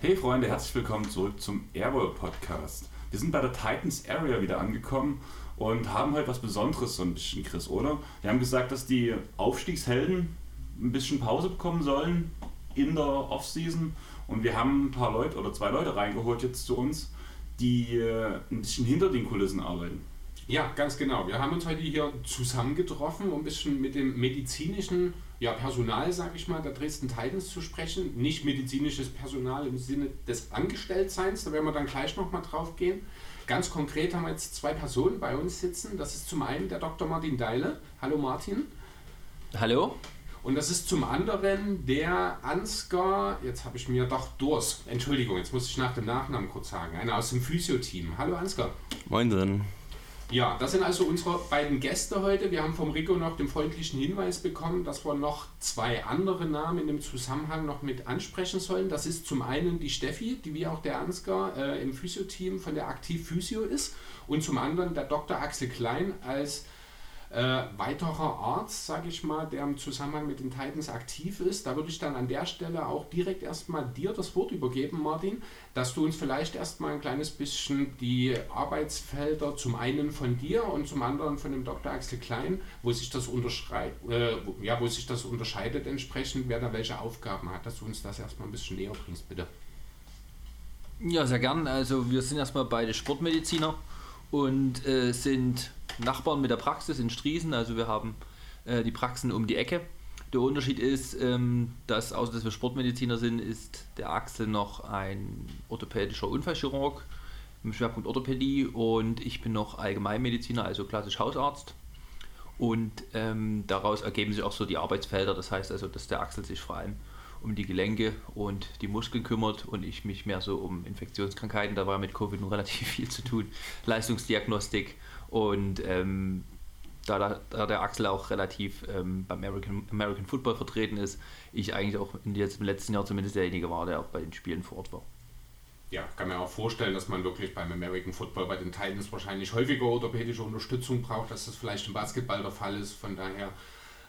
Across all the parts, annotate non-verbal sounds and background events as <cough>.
Hey Freunde, herzlich willkommen zurück zum Airwall Podcast. Wir sind bei der Titans Area wieder angekommen und haben heute was Besonderes so ein bisschen, Chris, oder? Wir haben gesagt, dass die Aufstiegshelden ein bisschen Pause bekommen sollen in der Offseason und wir haben ein paar Leute oder zwei Leute reingeholt jetzt zu uns, die äh, ein bisschen hinter den Kulissen arbeiten. Ja, ganz genau. Wir haben uns heute hier zusammengetroffen, um ein bisschen mit dem medizinischen ja, Personal, sage ich mal, der Dresden Titans zu sprechen. Nicht medizinisches Personal im Sinne des Angestelltseins, da werden wir dann gleich nochmal drauf gehen. Ganz konkret haben wir jetzt zwei Personen bei uns sitzen. Das ist zum einen der Dr. Martin Deile. Hallo Martin. Hallo? Und das ist zum anderen der Ansgar, jetzt habe ich mir doch Durs, Entschuldigung, jetzt muss ich nach dem Nachnamen kurz sagen, einer aus dem Physio-Team. Hallo Ansgar. Moin drin. Ja, das sind also unsere beiden Gäste heute. Wir haben vom Rico noch den freundlichen Hinweis bekommen, dass wir noch zwei andere Namen in dem Zusammenhang noch mit ansprechen sollen. Das ist zum einen die Steffi, die wie auch der Ansgar äh, im Physio-Team von der Aktiv Physio ist. Und zum anderen der Dr. Axel Klein als äh, weiterer Arzt, sage ich mal, der im Zusammenhang mit den Titans aktiv ist. Da würde ich dann an der Stelle auch direkt erstmal dir das Wort übergeben, Martin, dass du uns vielleicht erstmal ein kleines bisschen die Arbeitsfelder zum einen von dir und zum anderen von dem Dr. Axel Klein, wo sich das, unterschrei äh, ja, wo sich das unterscheidet entsprechend, wer da welche Aufgaben hat, dass du uns das erstmal ein bisschen näher bringst, bitte. Ja, sehr gern. Also wir sind erstmal beide Sportmediziner und äh, sind Nachbarn mit der Praxis in Striesen. Also wir haben äh, die Praxen um die Ecke. Der Unterschied ist, ähm, dass außer dass wir Sportmediziner sind, ist der Axel noch ein orthopädischer Unfallchirurg im Schwerpunkt Orthopädie und ich bin noch Allgemeinmediziner, also klassisch Hausarzt. Und ähm, daraus ergeben sich auch so die Arbeitsfelder. Das heißt also, dass der Axel sich vor allem um die Gelenke und die Muskeln kümmert und ich mich mehr so um Infektionskrankheiten. Da war mit Covid nun relativ viel zu tun. Leistungsdiagnostik und ähm, da, da, der Axel auch relativ ähm, beim American, American Football vertreten ist, ich eigentlich auch in jetzt im letzten Jahr zumindest derjenige war, der auch bei den Spielen vor Ort war. Ja, kann mir auch vorstellen, dass man wirklich beim American Football bei den Titans wahrscheinlich häufiger orthopädische Unterstützung braucht, dass das vielleicht im Basketball der Fall ist. Von daher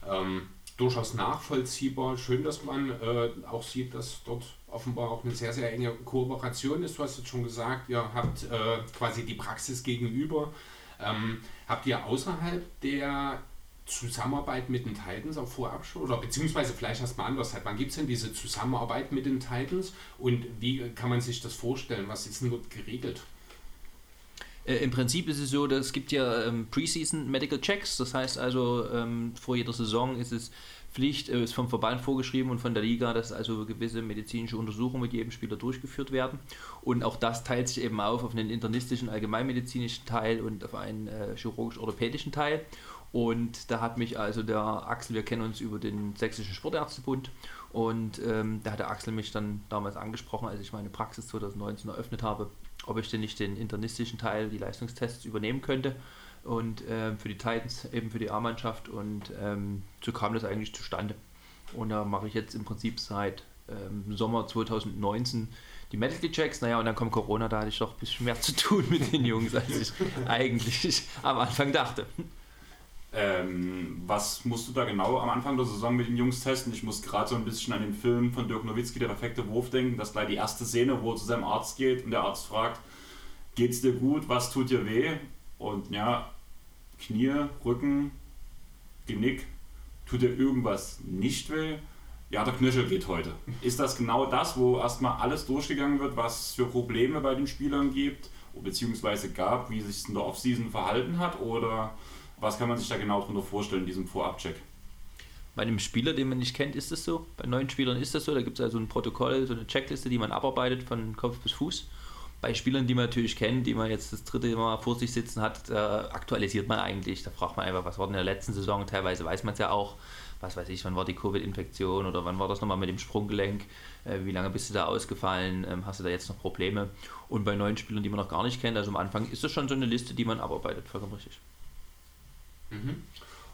ähm, durchaus nachvollziehbar. Schön, dass man äh, auch sieht, dass dort offenbar auch eine sehr, sehr enge Kooperation ist. Du hast jetzt schon gesagt, ihr habt äh, quasi die Praxis gegenüber. Ähm, habt ihr außerhalb der Zusammenarbeit mit den Titans auch vorab schon? Oder beziehungsweise vielleicht erstmal anders. Wann gibt es denn diese Zusammenarbeit mit den Titans und wie kann man sich das vorstellen? Was ist denn dort geregelt? Äh, Im Prinzip ist es so, dass es gibt ja ähm, Preseason Medical Checks, das heißt also ähm, vor jeder Saison ist es Pflicht, äh, ist vom Verband vorgeschrieben und von der Liga, dass also gewisse medizinische Untersuchungen mit jedem Spieler durchgeführt werden. Und auch das teilt sich eben auf auf einen internistischen, allgemeinmedizinischen Teil und auf einen äh, chirurgisch-orthopädischen Teil. Und da hat mich also der Axel, wir kennen uns über den Sächsischen Sportärztebund und ähm, da hat der Axel mich dann damals angesprochen, als ich meine Praxis 2019 eröffnet habe, ob ich denn nicht den internistischen Teil, die Leistungstests übernehmen könnte und ähm, für die Titans, eben für die A-Mannschaft und ähm, so kam das eigentlich zustande. Und da mache ich jetzt im Prinzip seit ähm, Sommer 2019 die Medical Checks. Naja, und dann kommt Corona, da hatte ich doch ein bisschen mehr zu tun mit den Jungs, als ich <laughs> eigentlich am Anfang dachte. Ähm, was musst du da genau am Anfang der Saison mit den Jungs testen? Ich muss gerade so ein bisschen an den Film von Dirk Nowitzki, der perfekte Wurf, denken. Das ist gleich die erste Szene, wo er zu seinem Arzt geht und der Arzt fragt, geht's dir gut, was tut dir weh? Und ja, Knie, Rücken, Genick, tut dir irgendwas nicht weh? Ja, der Knöchel geht heute. Ist das genau das, wo erstmal alles durchgegangen wird, was es für Probleme bei den Spielern gibt, beziehungsweise gab, wie sich es in der Offseason verhalten hat? Oder was kann man sich da genau darunter vorstellen in diesem Vorabcheck? Bei einem Spieler, den man nicht kennt, ist das so. Bei neuen Spielern ist das so. Da gibt es also ein Protokoll, so eine Checkliste, die man abarbeitet von Kopf bis Fuß. Bei Spielern, die man natürlich kennt, die man jetzt das dritte Mal vor sich sitzen hat, äh, aktualisiert man eigentlich. Da fragt man einfach, was war denn in der letzten Saison? Teilweise weiß man es ja auch. Was weiß ich, wann war die Covid-Infektion oder wann war das nochmal mit dem Sprunggelenk? Äh, wie lange bist du da ausgefallen? Ähm, hast du da jetzt noch Probleme? Und bei neuen Spielern, die man noch gar nicht kennt, also am Anfang ist das schon so eine Liste, die man abarbeitet. Vollkommen richtig. Mhm.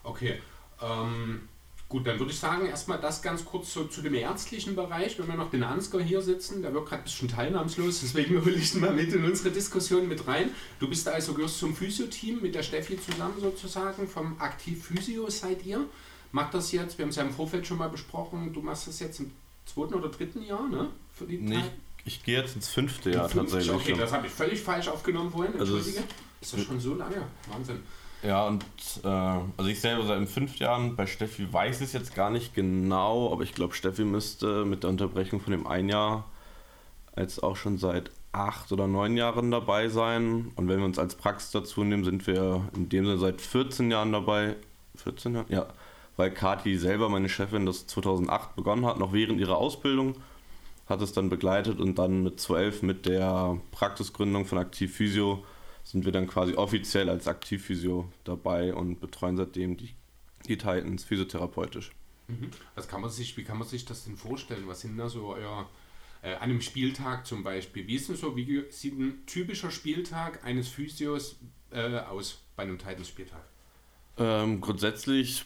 Okay. Ähm, Gut, dann würde ich sagen, erstmal das ganz kurz so zu dem ärztlichen Bereich. Wenn wir noch den Ansgar hier sitzen, der wird gerade ein bisschen teilnahmslos, <laughs> deswegen hole ich ihn mal mit in unsere Diskussion mit rein. Du bist also gehörst zum Physio-Team mit der Steffi zusammen sozusagen, vom Aktiv Physio seid ihr. Macht das jetzt, wir haben es ja im Vorfeld schon mal besprochen, du machst das jetzt im zweiten oder dritten Jahr, ne? Für die Nee, ich, gehe jetzt ins fünfte Jahr Fünfzig? tatsächlich. Okay, das habe ich völlig falsch aufgenommen vorhin, Also entschuldige. ist das schon so lange? Wahnsinn. Ja, und äh, also ich selber seit fünf Jahren, bei Steffi weiß es jetzt gar nicht genau, aber ich glaube, Steffi müsste mit der Unterbrechung von dem ein Jahr jetzt auch schon seit acht oder neun Jahren dabei sein. Und wenn wir uns als Praxis dazu nehmen, sind wir in dem Sinne seit 14 Jahren dabei. 14 Jahren? Ja, weil Kati selber, meine Chefin, das 2008 begonnen hat, noch während ihrer Ausbildung, hat es dann begleitet und dann mit 12 mit der Praxisgründung von Aktiv Physio sind wir dann quasi offiziell als Aktivphysio dabei und betreuen seitdem die, die Titans physiotherapeutisch. Mhm. Was kann man sich, wie kann man sich das denn vorstellen? Was sind da so euer, äh, an einem Spieltag zum Beispiel? Wie ist denn so, wie sieht ein typischer Spieltag eines Physios äh, aus bei einem Titans-Spieltag? Ähm, grundsätzlich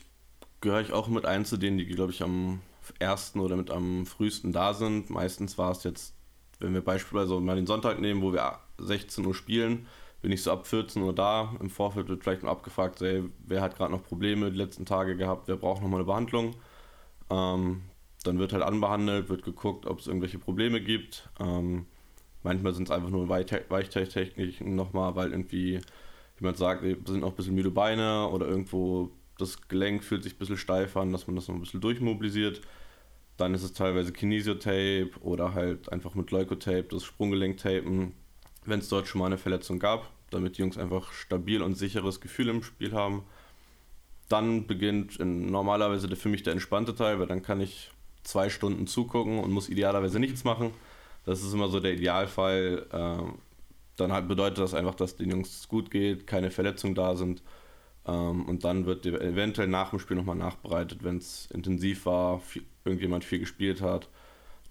gehöre ich auch mit ein zu denen, die, glaube ich, am ersten oder mit am frühesten da sind. Meistens war es jetzt, wenn wir beispielsweise mal den Sonntag nehmen, wo wir 16 Uhr spielen, bin ich so ab 14 Uhr da. Im Vorfeld wird vielleicht mal abgefragt, ey, wer hat gerade noch Probleme die letzten Tage gehabt, wer braucht nochmal eine Behandlung. Ähm, dann wird halt anbehandelt, wird geguckt, ob es irgendwelche Probleme gibt. Ähm, manchmal sind es einfach nur Weichte- Weichtechniken nochmal, weil irgendwie jemand sagt, ey, sind noch ein bisschen müde Beine oder irgendwo das Gelenk fühlt sich ein bisschen steif an, dass man das noch ein bisschen durchmobilisiert. Dann ist es teilweise Kinesiotape oder halt einfach mit Leukotape, das Sprunggelenk-Tapen, wenn es dort schon mal eine Verletzung gab, damit die Jungs einfach stabil und sicheres Gefühl im Spiel haben. Dann beginnt in, normalerweise der, für mich der entspannte Teil, weil dann kann ich zwei Stunden zugucken und muss idealerweise nichts machen. Das ist immer so der Idealfall. Ähm, dann halt bedeutet das einfach, dass den Jungs gut geht, keine Verletzungen da sind. Ähm, und dann wird eventuell nach dem Spiel nochmal nachbereitet, wenn es intensiv war, viel, irgendjemand viel gespielt hat.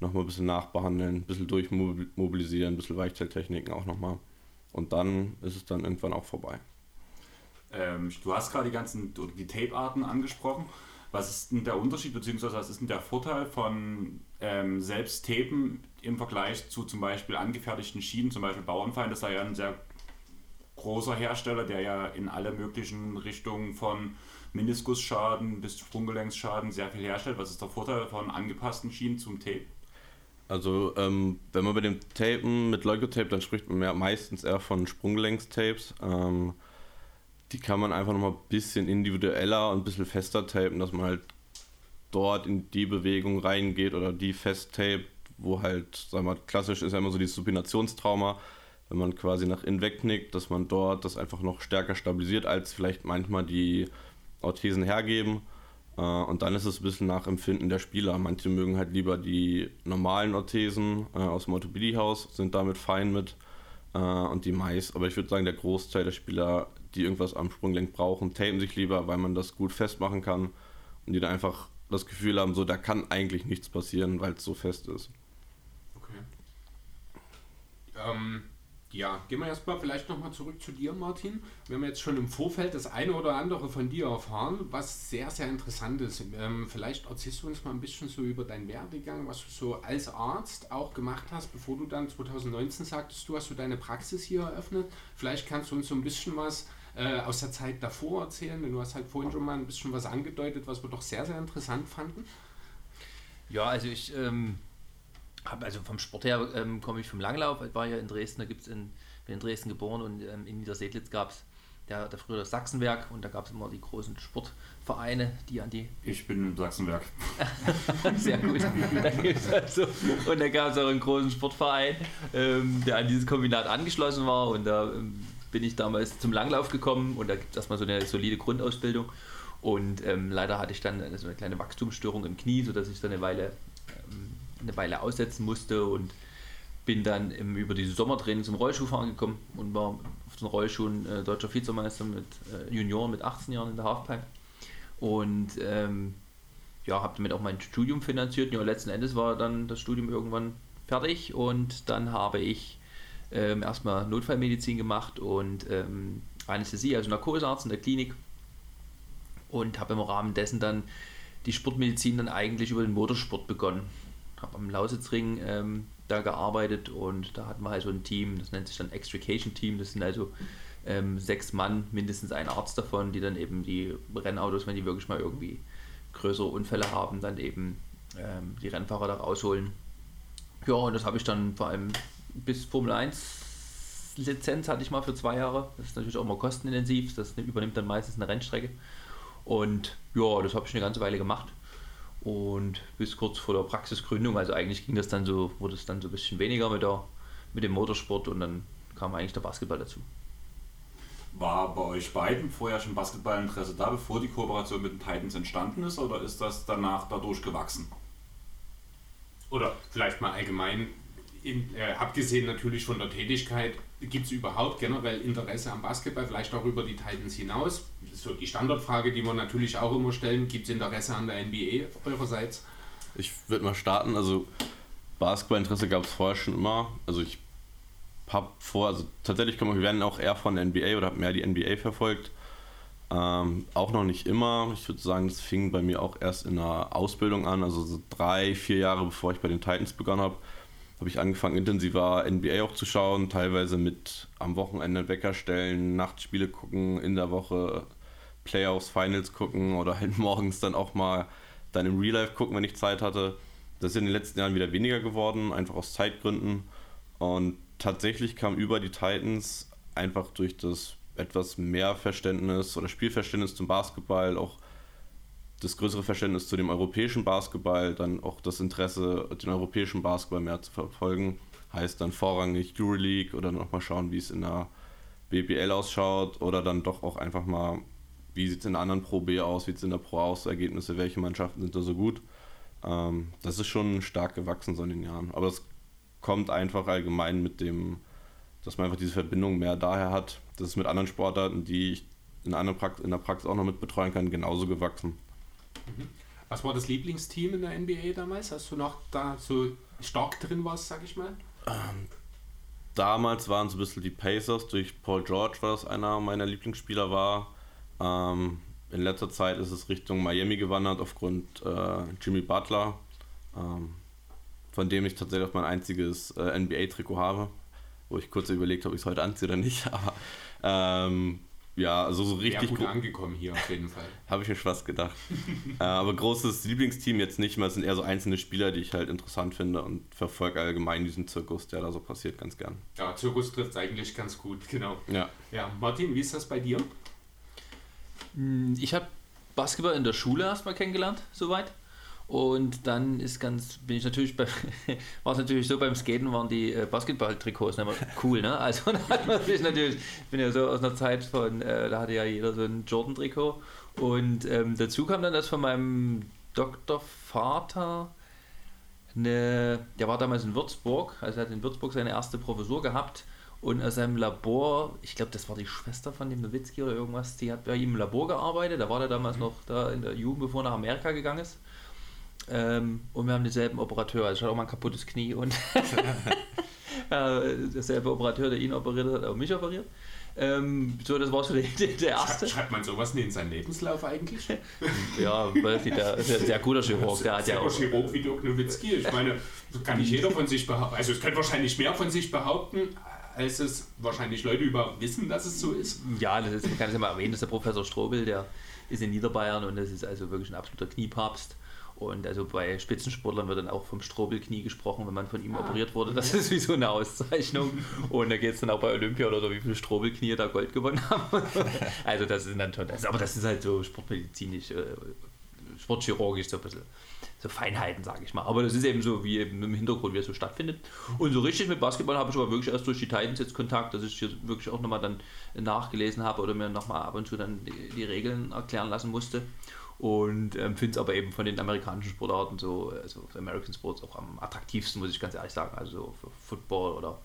Nochmal ein bisschen nachbehandeln, ein bisschen durchmobilisieren, ein bisschen Weichteiltechniken auch nochmal. Und dann ist es dann irgendwann auch vorbei. Ähm, du hast gerade die ganzen die Tape-Arten angesprochen. Was ist denn der Unterschied, beziehungsweise was ist denn der Vorteil von ähm, selbst Tapen im Vergleich zu zum Beispiel angefertigten Schienen, zum Beispiel Bauernfeind, das ist ja ein sehr großer Hersteller, der ja in alle möglichen Richtungen von Meniskusschaden bis Sprunggelenkschaden sehr viel herstellt. Was ist der Vorteil von angepassten Schienen zum Tape? Also, ähm, wenn man bei dem Tapen mit Leukotape, dann spricht man mehr, meistens eher von Sprunggelenktapes. Ähm, die kann man einfach nochmal ein bisschen individueller und ein bisschen fester tapen, dass man halt dort in die Bewegung reingeht oder die festtape, wo halt, sagen wir mal, klassisch ist ja immer so dieses Supinationstrauma, wenn man quasi nach innen wegknickt, dass man dort das einfach noch stärker stabilisiert, als vielleicht manchmal die Orthesen hergeben. Äh, Und dann ist es ein bisschen nach Empfinden der Spieler. Manche mögen halt lieber die normalen Orthesen äh, aus dem Orthopädiehaus, sind damit fein mit. Äh, Und die meist, aber ich würde sagen, der Großteil der Spieler, die irgendwas am Sprunggelenk brauchen, tapen sich lieber, weil man das gut festmachen kann. Und die dann einfach das Gefühl haben, so da kann eigentlich nichts passieren, weil es so fest ist. Okay. Ähm, ja, gehen wir erstmal vielleicht nochmal zurück zu dir, Martin. Wir haben jetzt schon im Vorfeld das eine oder andere von dir erfahren, was sehr, sehr interessant ist. Ähm, vielleicht erzählst du uns mal ein bisschen so über deinen Werdegang, was du so als Arzt auch gemacht hast, bevor du dann 2019 sagtest, du hast du deine Praxis hier eröffnet. Vielleicht kannst du uns so ein bisschen was äh, aus der Zeit davor erzählen, denn du hast halt vorhin schon mal ein bisschen was angedeutet, was wir doch sehr, sehr interessant fanden. Ja, also ich ähm, also vom Sport her ähm, komme ich vom Langlauf. Ich war ja in Dresden, da gibt es in, bin in Dresden geboren und ähm, in Niedersedlitz gab es der, der früher das Sachsenwerk und da gab es immer die großen Sportvereine, die an die Ich bin im Sachsenwerk. <laughs> sehr gut. Also, und da gab es auch einen großen Sportverein, ähm, der an dieses Kombinat angeschlossen war. Und da ähm, bin ich damals zum Langlauf gekommen und da gibt es erstmal so eine solide Grundausbildung. Und ähm, leider hatte ich dann so eine kleine Wachstumsstörung im Knie, sodass ich dann eine Weile, ähm, eine Weile aussetzen musste und bin dann im, über diese Sommertraining zum Rollschuhfahren gekommen und war auf den Rollschuhen äh, deutscher Vizemeister mit äh, Junioren mit 18 Jahren in der Halfpipe. Und ähm, ja, habe damit auch mein Studium finanziert. Ja, letzten Endes war dann das Studium irgendwann fertig und dann habe ich ähm, erstmal Notfallmedizin gemacht und ähm, Anästhesie, also Narkosearzt in der Klinik und habe im Rahmen dessen dann die Sportmedizin dann eigentlich über den Motorsport begonnen. Habe am Lausitzring ähm, da gearbeitet und da hatten wir halt so ein Team, das nennt sich dann Extrication Team. Das sind also ähm, sechs Mann, mindestens ein Arzt davon, die dann eben die Rennautos, wenn die wirklich mal irgendwie größere Unfälle haben, dann eben ähm, die Rennfahrer da rausholen. Ja, und das habe ich dann vor allem bis Formel 1 Lizenz hatte ich mal für zwei Jahre. Das ist natürlich auch mal kostenintensiv. Das übernimmt dann meistens eine Rennstrecke. Und ja, das habe ich eine ganze Weile gemacht. Und bis kurz vor der Praxisgründung, also eigentlich ging das dann so, wurde es dann so ein bisschen weniger mit, der, mit dem Motorsport und dann kam eigentlich der Basketball dazu. War bei euch beiden vorher schon Basketballinteresse da, bevor die Kooperation mit den Titans entstanden ist, oder ist das danach dadurch gewachsen? Oder vielleicht mal allgemein, in, äh, abgesehen natürlich von der Tätigkeit, gibt es überhaupt generell Interesse am Basketball, vielleicht auch über die Titans hinaus? Das ist so die Standardfrage, die wir natürlich auch immer stellen. Gibt es Interesse an der NBA eurerseits? Ich würde mal starten. Also Basketballinteresse gab es vorher schon immer. Also ich habe vor, also tatsächlich kommen wir werden auch eher von der NBA oder habe mehr die NBA verfolgt. Ähm, auch noch nicht immer. Ich würde sagen, das fing bei mir auch erst in der Ausbildung an, also so drei, vier Jahre bevor ich bei den Titans begonnen habe, habe ich angefangen, intensiver NBA auch zu schauen, teilweise mit am Wochenende Wecker stellen, Nachtspiele gucken, in der Woche Playoffs, Finals gucken oder halt <laughs> morgens dann auch mal dann im Real Life gucken, wenn ich Zeit hatte. Das ist in den letzten Jahren wieder weniger geworden, einfach aus Zeitgründen. Und tatsächlich kam über die Titans einfach durch das etwas mehr Verständnis oder Spielverständnis zum Basketball, auch das größere Verständnis zu dem europäischen Basketball, dann auch das Interesse, den europäischen Basketball mehr zu verfolgen. Heißt dann vorrangig Euroleague oder nochmal schauen, wie es in der BBL ausschaut oder dann doch auch einfach mal, wie sieht es in der anderen Pro B aus, wie sieht es in der Pro aus, Ergebnisse, welche Mannschaften sind da so gut. Ähm, das ist schon stark gewachsen so in den Jahren. Aber es kommt einfach allgemein mit dem, dass man einfach diese Verbindung mehr daher hat. Das ist mit anderen Sportarten, die ich in, einer Prax in der Praxis auch noch mit betreuen kann, genauso gewachsen. Was war das Lieblingsteam in der NBA damals, als du noch da so stark drin warst, sag ich mal? Damals waren es ein bisschen die Pacers, durch Paul George, was einer meiner Lieblingsspieler war. Ähm, in letzter Zeit ist es Richtung Miami gewandert aufgrund äh, Jimmy Butler, ähm, von dem ich tatsächlich auch mein einziges äh, NBA-Trikot habe, wo ich kurz überlegt habe, ob ich es heute anziehe oder nicht. <laughs> Aber ähm, ja, also so Ja, richtig gut gro- angekommen hier auf jeden Fall. <laughs> habe ich mir fast gedacht. <laughs> äh, aber großes Lieblingsteam jetzt nicht mehr, es sind eher so einzelne Spieler, die ich halt interessant finde und verfolge allgemein diesen Zirkus, der da so passiert, ganz gern. Ja, Zirkus trifft eigentlich ganz gut, genau. Ja. Ja, Martin, wie ist das bei dir? Hm, Ich habe Basketball in der Schule erstmal kennengelernt, soweit. Und dann ist ganz, bin ich natürlich bei, <laughs> war es natürlich so, beim Skaten waren die äh, Basketball-Trikots immer cool, ne? Also <laughs> da hat man sich natürlich, ich bin ja so aus einer Zeit von, äh, da hatte ja jeder so ein Jordan-Trikot. Und ähm, dazu kam dann das von meinem Doktorvater, eine, der war damals in Würzburg, also er hat in Würzburg seine erste Professur gehabt und aus seinem Labor, ich glaube, das war die Schwester von dem Nowitzki oder irgendwas, die hat bei ihm im Labor gearbeitet, da war der damals noch da in der Jugend, bevor er nach Amerika gegangen ist. Ähm, und wir haben denselben Operateur, also ich hatte auch mal ein kaputtes Knie und <laughs> derselbe Operateur, der ihn operiert hat, hat auch mich operiert. Ähm, so, das war so der, der erste. Schreibt, man sowas nie in seinen Lebenslauf eigentlich? <laughs> Ja, nicht, der ist ja ein sehr guter Chirurg, der hat ja Selber auch, Chirurg wie Dirk Nowitzki. Ich meine, das kann nicht jeder von sich behaupten. Also es können wahrscheinlich mehr von sich behaupten, als es wahrscheinlich Leute über wissen, dass es so ist. Ja, das ist, man kann es ja mal erwähnen, das ist der Professor Strobel, der ist in Niederbayern und das ist also wirklich ein absoluter Kniepapst. Und also bei Spitzensportlern wird dann auch vom Strobelknie gesprochen, wenn man von ihm operiert wurde. Das ist wie so eine Auszeichnung. Und da geht es dann auch bei Olympia oder so, wie viele Strobelknie da Gold gewonnen haben. <laughs> Also das ist dann schon, aber das ist halt so sportmedizinisch, äh, sportchirurgisch so ein bisschen so Feinheiten, sage ich mal. Aber das ist eben so, wie eben im Hintergrund, wie es so stattfindet. Und so richtig mit Basketball habe ich aber wirklich erst durch die Titans jetzt Kontakt, dass ich hier wirklich auch nochmal dann nachgelesen habe oder mir nochmal ab und zu dann die, die Regeln erklären lassen musste. Und ähm, finde es aber eben von den amerikanischen Sportarten so, also American Sports auch am attraktivsten, muss ich ganz ehrlich sagen. Also so für Football oder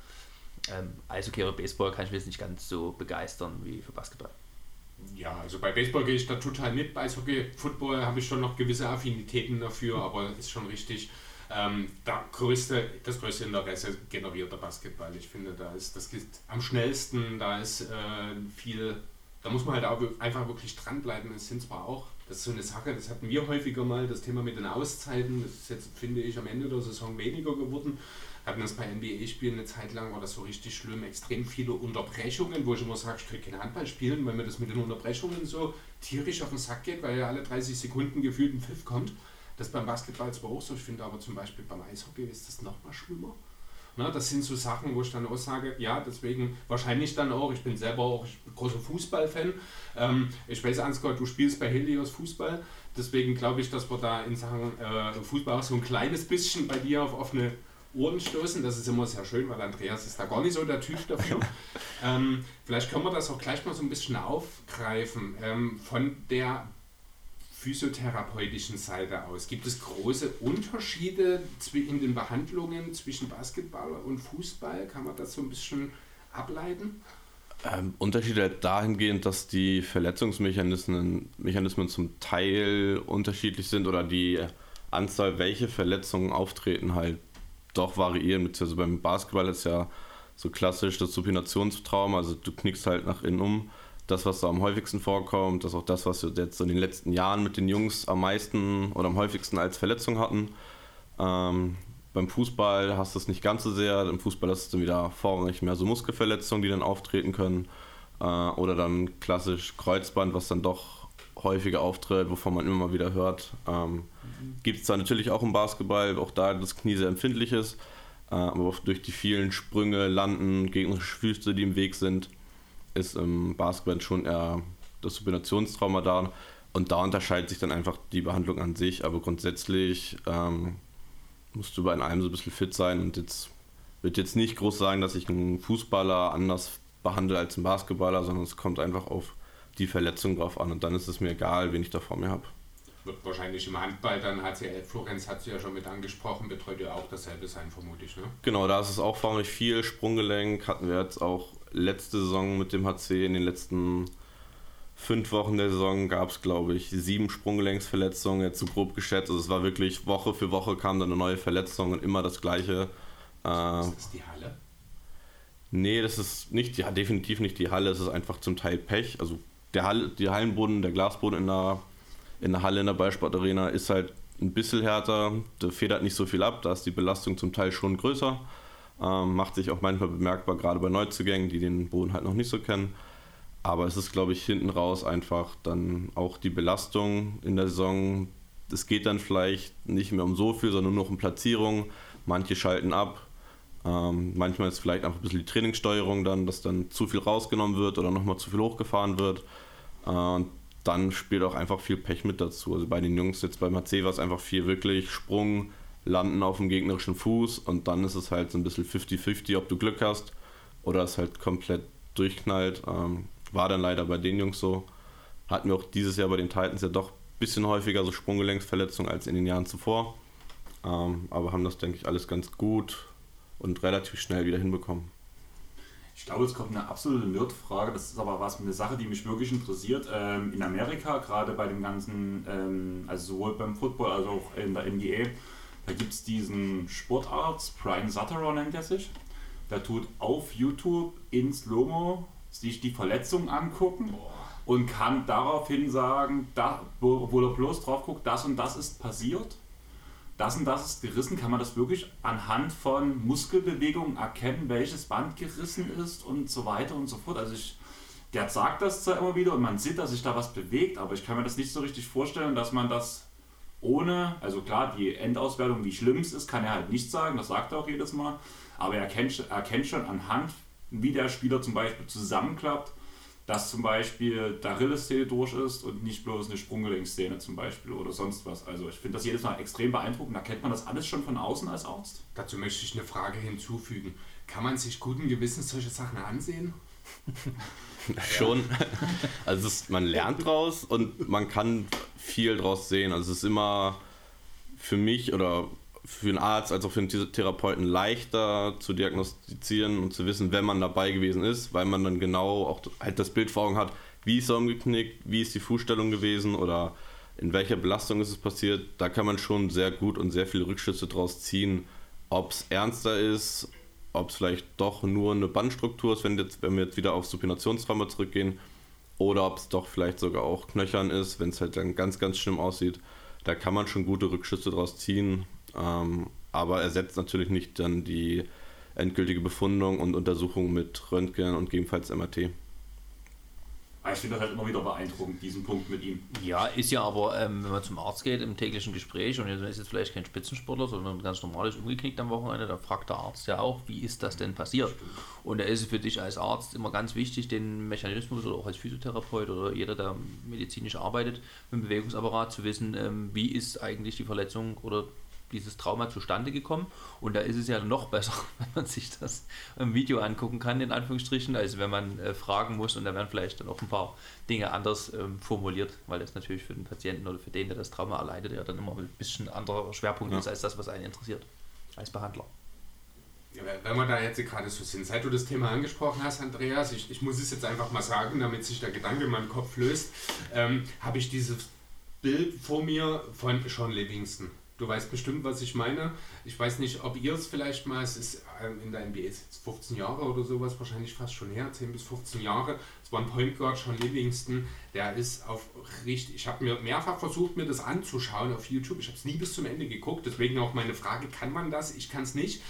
ähm, Eishockey oder Baseball kann ich mich jetzt nicht ganz so begeistern wie für Basketball. Ja, also bei Baseball gehe ich da total mit. Bei Eishockey, Football habe ich schon noch gewisse Affinitäten dafür, aber ist schon richtig. Ähm, da größte, das größte Interesse generiert der Basketball. Ich finde, da ist das geht am schnellsten, da ist äh, viel, da muss man halt auch einfach wirklich dranbleiben. Es sind zwar auch Das ist so eine Sache, das hatten wir häufiger mal, das Thema mit den Auszeiten. Das ist jetzt, finde ich, am Ende der Saison weniger geworden. Hatten das bei NBA-Spielen eine Zeit lang, war das so richtig schlimm, extrem viele Unterbrechungen, wo ich immer sage, ich könnte kein Handball spielen, weil mir das mit den Unterbrechungen so tierisch auf den Sack geht, weil ja alle 30 Sekunden gefühlt ein Pfiff kommt. Das beim Basketball zwar auch so, ich finde aber zum Beispiel beim Eishockey ist das noch mal schlimmer. Na, das sind so Sachen, wo ich dann auch sage, ja, deswegen wahrscheinlich dann auch, ich bin selber auch großer Fußballfan. Ähm, ich weiß, Ansgar, du spielst bei Helios Fußball, deswegen glaube ich, dass wir da in Sachen äh, Fußball auch so ein kleines bisschen bei dir auf offene Ohren stoßen. Das ist immer sehr schön, weil Andreas ist da gar nicht so der Typ dafür. <laughs> ähm, vielleicht können wir das auch gleich mal so ein bisschen aufgreifen. Ähm, von der physiotherapeutischen Seite aus? Gibt es große Unterschiede in den Behandlungen zwischen Basketball und Fußball? Kann man das so ein bisschen ableiten? Ähm, Unterschiede dahingehend, dass die Verletzungsmechanismen Mechanismen zum Teil unterschiedlich sind oder die Anzahl, welche Verletzungen auftreten, halt doch variieren. Beziehungsweise beim Basketball ist ja so klassisch das Supinationstrauma, also du knickst halt nach innen um. Das, was da am häufigsten vorkommt, das ist auch das, was wir jetzt in den letzten Jahren mit den Jungs am meisten oder am häufigsten als Verletzung hatten. Ähm, beim Fußball hast du es nicht ganz so sehr. Im Fußball es dann wieder vorrangig mehr so Muskelverletzungen, die dann auftreten können. Äh, oder dann klassisch Kreuzband, was dann doch häufiger auftritt, wovon man immer mal wieder hört. Ähm, Gibt es da natürlich auch im Basketball, auch da das Knie sehr empfindlich ist. Äh, aber durch die vielen Sprünge, Landen, gegnerische Füße, die im Weg sind, ist im Basketball schon eher das Supinationstrauma da. Und da unterscheidet sich dann einfach die Behandlung an sich. Aber grundsätzlich ähm, musst du bei einem so ein bisschen fit sein und jetzt wird jetzt nicht groß sagen, dass ich einen Fußballer anders behandle als einen Basketballer, sondern es kommt einfach auf die Verletzung drauf an und dann ist es mir egal, wen ich da vor mir habe. Wird wahrscheinlich im Handball dann HCL Florenz hat sie ja schon mit angesprochen, betreut ja auch dasselbe sein, vermutlich. Ne? Genau, da ist es auch vorrangig viel. Sprunggelenk hatten wir jetzt auch letzte Saison mit dem HC. In den letzten fünf Wochen der Saison gab es, glaube ich, sieben Sprunggelenksverletzungen, jetzt so grob geschätzt. Also es war wirklich Woche für Woche kam dann eine neue Verletzung und immer das gleiche. Äh, Ist das die Halle? Nee, das ist nicht die, definitiv nicht die Halle, es ist einfach zum Teil Pech. Also der Halle, die Hallenboden, der Glasboden in der, in der Halle in der Ballsportarena ist halt ein bisschen härter, da federt nicht so viel ab, da ist die Belastung zum Teil schon größer. Ähm, macht sich auch manchmal bemerkbar, gerade bei Neuzugängen, die den Boden halt noch nicht so kennen. Aber es ist, glaube ich, hinten raus einfach dann auch die Belastung in der Saison. Es geht dann vielleicht nicht mehr um so viel, sondern nur noch um Platzierung. Manche schalten ab, ähm, manchmal ist vielleicht einfach ein bisschen die Trainingssteuerung dann, dass dann zu viel rausgenommen wird oder nochmal zu viel hochgefahren wird. Äh, und dann spielt auch einfach viel Pech mit dazu. Also bei den Jungs jetzt beim HC war es einfach viel wirklich Sprung, Landen auf dem gegnerischen Fuß und dann ist es halt so ein bisschen 50-50, ob du Glück hast oder es halt komplett durchknallt. Ähm, war dann leider bei den Jungs so. Hatten wir auch dieses Jahr bei den Titans ja doch ein bisschen häufiger so Sprunggelenksverletzungen als in den Jahren zuvor. Ähm, aber haben das, denke ich, alles ganz gut und relativ schnell wieder hinbekommen. Ich glaube, es kommt eine absolute Nerdfrage. Das ist aber was eine Sache, die mich wirklich interessiert. Ähm, in Amerika, gerade bei dem ganzen, ähm, also sowohl beim Football als auch in der NBA, da gibt es diesen Sportarzt, Brian Sutterer nennt er sich. Der tut auf YouTube in Slow-Mo sich die Verletzung angucken und kann daraufhin sagen, da, wo, wo er bloß drauf guckt, das und das ist passiert das und das ist gerissen, kann man das wirklich anhand von Muskelbewegungen erkennen, welches Band gerissen ist und so weiter und so fort. Also ich, der sagt das zwar immer wieder und man sieht, dass sich da was bewegt, aber ich kann mir das nicht so richtig vorstellen, dass man das ohne, also klar, die Endauswertung, wie schlimm es ist, kann er halt nicht sagen, das sagt er auch jedes Mal, aber er kennt, er kennt schon anhand, wie der Spieler zum Beispiel zusammenklappt, dass zum Beispiel der Rillesszene durch ist und nicht bloß eine Sprunggelenkszene zum Beispiel oder sonst was. Also ich finde das jedes Mal extrem beeindruckend. Da kennt man das alles schon von außen als Arzt. Dazu möchte ich eine Frage hinzufügen. Kann man sich guten Gewissens solche Sachen ansehen? Schon. Also es, man lernt draus und man kann viel draus sehen. Also es ist immer für mich oder für einen Arzt als auch für einen Therapeuten leichter zu diagnostizieren und zu wissen, wenn man dabei gewesen ist, weil man dann genau auch halt das Bild vor Augen hat, wie ist er umgeknickt, wie ist die Fußstellung gewesen oder in welcher Belastung ist es passiert. Da kann man schon sehr gut und sehr viele Rückschlüsse draus ziehen, ob es ernster ist, ob es vielleicht doch nur eine Bandstruktur ist, wenn, jetzt, wenn wir jetzt wieder auf Supinationstrauma zurückgehen, oder ob es doch vielleicht sogar auch knöchern ist, wenn es halt dann ganz, ganz schlimm aussieht. Da kann man schon gute Rückschlüsse draus ziehen, ähm, aber ersetzt natürlich nicht dann die endgültige Befundung und Untersuchung mit Röntgen und gegebenenfalls MRT. Aber ich finde das halt immer wieder beeindruckend, diesen Punkt mit ihm. Ja, ist ja aber, ähm, wenn man zum Arzt geht im täglichen Gespräch und er ist jetzt vielleicht kein Spitzensportler, sondern ganz normales umgeknickt am Wochenende, dann fragt der Arzt ja auch, wie ist das denn passiert? Und da ist es für dich als Arzt immer ganz wichtig, den Mechanismus oder auch als Physiotherapeut oder jeder, der medizinisch arbeitet, mit dem Bewegungsapparat zu wissen, ähm, wie ist eigentlich die Verletzung oder dieses Trauma zustande gekommen. Und da ist es ja noch besser, <laughs> wenn man sich das im Video angucken kann, in Anführungsstrichen, als wenn man äh, fragen muss und da werden vielleicht dann auch ein paar Dinge anders ähm, formuliert, weil das natürlich für den Patienten oder für den, der das Trauma erleidet, ja dann immer ein bisschen anderer Schwerpunkt Ja. ist als das, was einen interessiert, als Behandler. Ja, wenn wir da jetzt gerade so sind, seit du das Thema angesprochen hast, Andreas, ich, ich muss es jetzt einfach mal sagen, damit sich der Gedanke in meinem Kopf löst, ähm, habe ich dieses Bild vor mir von Sean Livingston. Du weißt bestimmt, was ich meine. Ich weiß nicht, ob ihr es vielleicht mal, es ist ähm, in der NBA jetzt 15 Jahre oder sowas, wahrscheinlich fast schon her, 10 bis 15 Jahre. Es war ein Point Guard, Sean Livingston, der ist auf richtig, ich habe mir mehrfach versucht, mir das anzuschauen auf YouTube. Ich habe es nie bis zum Ende geguckt, deswegen auch meine Frage, kann man das? Ich kann es nicht.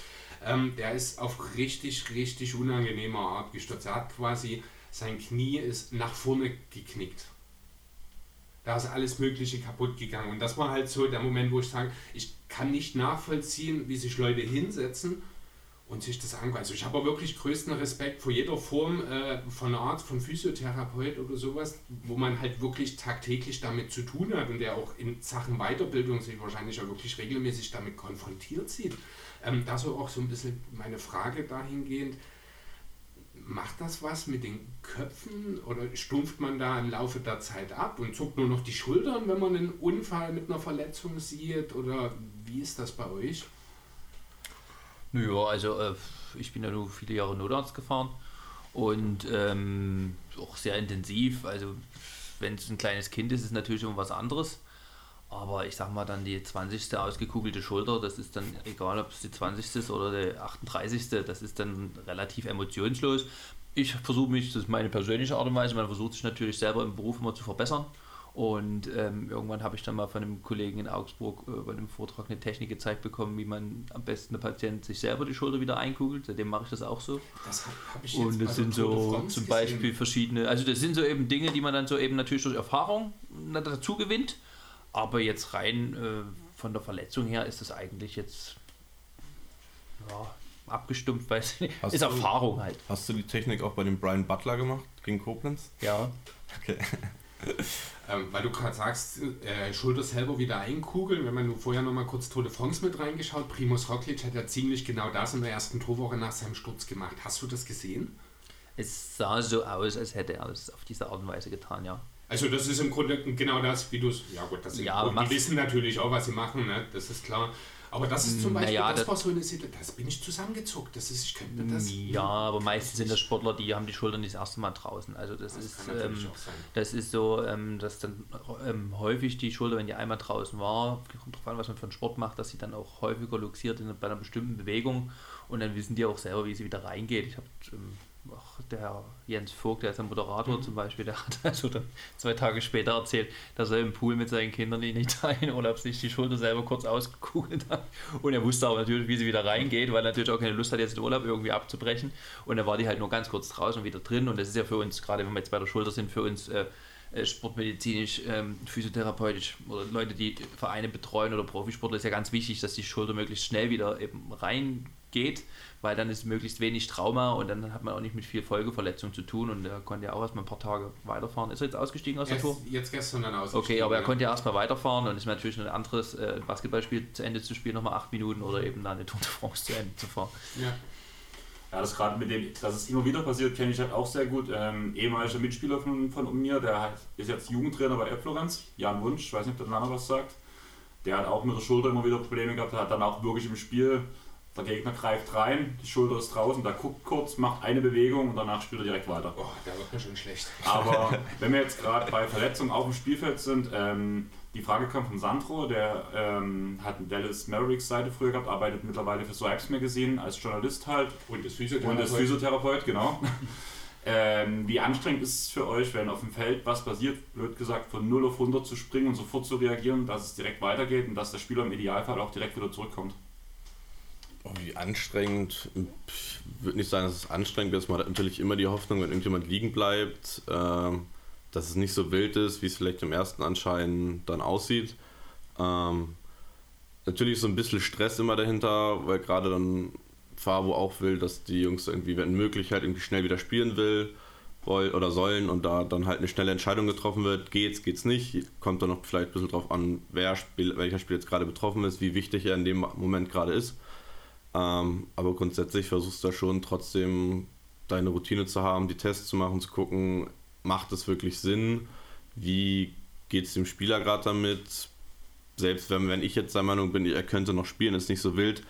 Ähm, der ist auf richtig, richtig unangenehme Art gestürzt. Er hat quasi, sein Knie ist nach vorne geknickt. Da ist alles Mögliche kaputt gegangen. Und das war halt so der Moment, wo ich sage, ich kann nicht nachvollziehen, wie sich Leute hinsetzen und sich das angucken. Also ich habe wirklich größten Respekt vor jeder Form äh, von Arzt, von Physiotherapeut oder sowas, wo man halt wirklich tagtäglich damit zu tun hat und der auch in Sachen Weiterbildung sich wahrscheinlich auch wirklich regelmäßig damit konfrontiert sieht. Ähm, da so auch so ein bisschen meine Frage dahingehend, macht das was mit den Köpfen oder stumpft man da im Laufe der Zeit ab und zuckt nur noch die Schultern, wenn man einen Unfall mit einer Verletzung sieht? Oder wie ist das bei euch? Ja, also äh, ich bin ja nur viele Jahre Notarzt gefahren und ähm, auch sehr intensiv. Also wenn es ein kleines Kind ist, ist es natürlich immer was anderes. Aber ich sag mal dann die 20. ausgekugelte Schulter, das ist dann egal, ob es die 20. ist oder die 38. Das ist dann relativ emotionslos. Ich versuche mich, das ist meine persönliche Art und Weise, man versucht sich natürlich selber im Beruf immer zu verbessern. Und ähm, irgendwann habe ich dann mal von einem Kollegen in Augsburg äh, bei einem Vortrag eine Technik gezeigt bekommen, wie man am besten der Patient sich selber die Schulter wieder einkugelt. Seitdem mache ich das auch so. Das habe hab ich Und bei das sind so zum gesehen. Beispiel verschiedene, also das sind so eben Dinge, die man dann so eben natürlich durch Erfahrung dazu gewinnt. Aber jetzt rein äh, von der Verletzung her ist das eigentlich jetzt ja, abgestumpft, weil es Hast ist du- Erfahrung halt. Hast du die Technik auch bei dem Brian Butler gemacht gegen Koblenz? Ja. Okay. <laughs> Ähm, weil du gerade sagst, äh, Schulter selber wieder einkugeln. Wenn man nur vorher noch mal kurz Tour de France mit reingeschaut, Primus Roglic hat ja ziemlich genau das in der ersten Torwoche nach seinem Sturz gemacht. Hast du das gesehen? Es sah so aus, als hätte er das auf diese Art und Weise getan, ja. Also das ist im Grunde genau das, wie du es... Ja gut, das sind, Ja, machst- die wissen natürlich auch, was sie machen, ne? das ist klar. Aber das ist zum Beispiel, Naja, das das- war so eine Situation, das bin ich zusammengezuckt. Das ist, ich könnte das... Ja, aber meistens sind das Sportler, die haben die Schultern nicht das erste Mal draußen. Also das, Das ist, ähm, das ist so, ähm, dass dann ähm, häufig die Schulter, wenn die einmal draußen war, kommt drauf an, was man für einen Sport macht, dass sie dann auch häufiger luxiert in, bei einer bestimmten Bewegung und dann wissen die auch selber, wie sie wieder reingeht. Ich habe auch der Jens Vogt, der ist ein Moderator zum Beispiel, der hat <laughs> also dann zwei Tage später erzählt, dass er im Pool mit seinen Kindern in Italien <laughs> Urlaub sich die Schulter selber kurz ausgekugelt hat. Und er wusste aber natürlich, wie sie wieder reingeht, weil er natürlich auch keine Lust hat, jetzt den Urlaub irgendwie abzubrechen. Und dann war die halt nur ganz kurz draußen und wieder drin. Und das ist ja für uns, gerade wenn wir jetzt bei der Schulter sind, für uns äh, äh, sportmedizinisch, ähm, physiotherapeutisch oder Leute, die Vereine betreuen oder Profisportler, ist ja ganz wichtig, dass die Schulter möglichst schnell wieder eben reingeht, weil dann ist möglichst wenig Trauma und dann hat man auch nicht mit viel Folgeverletzung zu tun und er konnte ja auch erstmal ein paar Tage weiterfahren. Ist er jetzt ausgestiegen aus der Jetzt, Tour? jetzt gestern dann aus. Okay, aber er konnte ja erstmal weiterfahren und ist natürlich ein anderes äh, Basketballspiel zu Ende zu spielen, nochmal acht Minuten oder eben dann eine Tour de France zu Ende zu fahren. Ja. Ja, das gerade mit dem, dass es immer wieder passiert, kenne ich halt auch sehr gut. Ähm, ehemaliger Mitspieler von, von mir, der hat, ist jetzt Jugendtrainer bei Florenz, Jan Wunsch, ich weiß nicht, ob der Name was sagt. Der hat auch mit der Schulter immer wieder Probleme gehabt, hat dann auch wirklich im Spiel, der Gegner greift rein, die Schulter ist draußen, der guckt kurz, macht eine Bewegung und danach spielt er direkt weiter. Oh, da wird mir schon schlecht. Aber <laughs> wenn wir jetzt gerade bei Verletzungen auf dem Spielfeld sind, ähm, die Frage kam von Sandro, der ähm, hat eine Dallas Mavericks Seite früher gehabt, arbeitet mittlerweile für Swipes Magazine als Journalist halt Und und Physiotherapeut. ist Physiotherapeut, genau. <laughs> Ähm, wie anstrengend ist es für euch, wenn auf dem Feld was passiert, blöd gesagt, von 0 auf 100 zu springen und sofort zu reagieren, dass es direkt weitergeht und dass der Spieler im Idealfall auch direkt wieder zurückkommt? Wie anstrengend. Ich würde nicht sagen, dass es anstrengend ist. Man hat natürlich immer die Hoffnung, wenn irgendjemand liegen bleibt, ähm, dass es nicht so wild ist, wie es vielleicht im ersten Anschein dann aussieht. Ähm, natürlich ist so ein bisschen Stress immer dahinter, weil gerade dann Fabo auch will, dass die Jungs irgendwie, wenn möglich, halt irgendwie schnell wieder spielen will oder sollen und da dann halt eine schnelle Entscheidung getroffen wird, geht's, geht's nicht, kommt dann noch vielleicht ein bisschen drauf an, wer Spiel, welcher Spiel jetzt gerade betroffen ist, wie wichtig er in dem Moment gerade ist. Ähm, aber grundsätzlich versuchst du da schon trotzdem deine Routine zu haben, die Tests zu machen, zu gucken, macht es wirklich Sinn, wie geht es dem Spieler gerade damit, selbst wenn, wenn ich jetzt der Meinung bin, er könnte noch spielen, ist nicht so wild,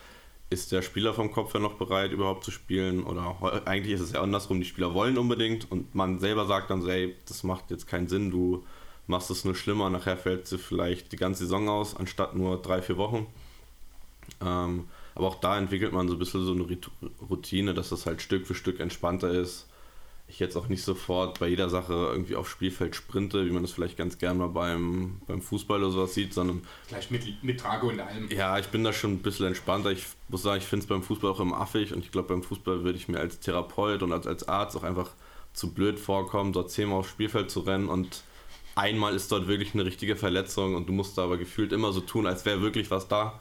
ist der Spieler vom Kopf her noch bereit, überhaupt zu spielen? Oder eigentlich ist es ja andersrum, die Spieler wollen unbedingt und man selber sagt dann so, ey, das macht jetzt keinen Sinn, du machst es nur schlimmer, nachher fällt sie vielleicht die ganze Saison aus, anstatt nur drei, vier Wochen. Ähm, aber auch da entwickelt man so ein bisschen so eine Routine, dass das halt Stück für Stück entspannter ist. Ich jetzt auch nicht sofort bei jeder Sache irgendwie aufs Spielfeld sprinte, wie man das vielleicht ganz gerne mal beim, beim Fußball oder sowas sieht, sondern Gleich mit, mit Trage und allem. ja, ich bin da schon ein bisschen entspannter. Ich muss sagen, ich finde es beim Fußball auch immer affig und ich glaube, beim Fußball würde ich mir als Therapeut und als, als Arzt auch einfach zu blöd vorkommen, dort zehnmal aufs Spielfeld zu rennen und einmal ist dort wirklich eine richtige Verletzung und du musst da aber gefühlt immer so tun, als wäre wirklich was da,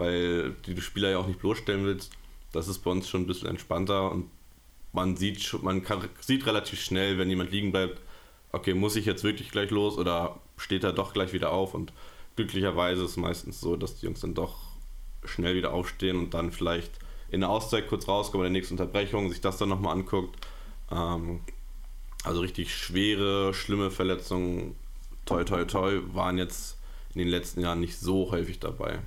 weil die Spieler ja auch nicht bloßstellen willst. Das ist bei uns schon ein bisschen entspannter und man sieht man kann, sieht relativ schnell, wenn jemand liegen bleibt, okay, muss ich jetzt wirklich gleich los oder steht er doch gleich wieder auf und glücklicherweise ist es meistens so, dass die Jungs dann doch schnell wieder aufstehen und dann vielleicht in der Auszeit kurz rauskommen, bei der nächsten Unterbrechung, sich das dann nochmal anguckt. Ähm, also richtig schwere, schlimme Verletzungen, toi toi toi, waren jetzt in den letzten Jahren nicht so häufig dabei.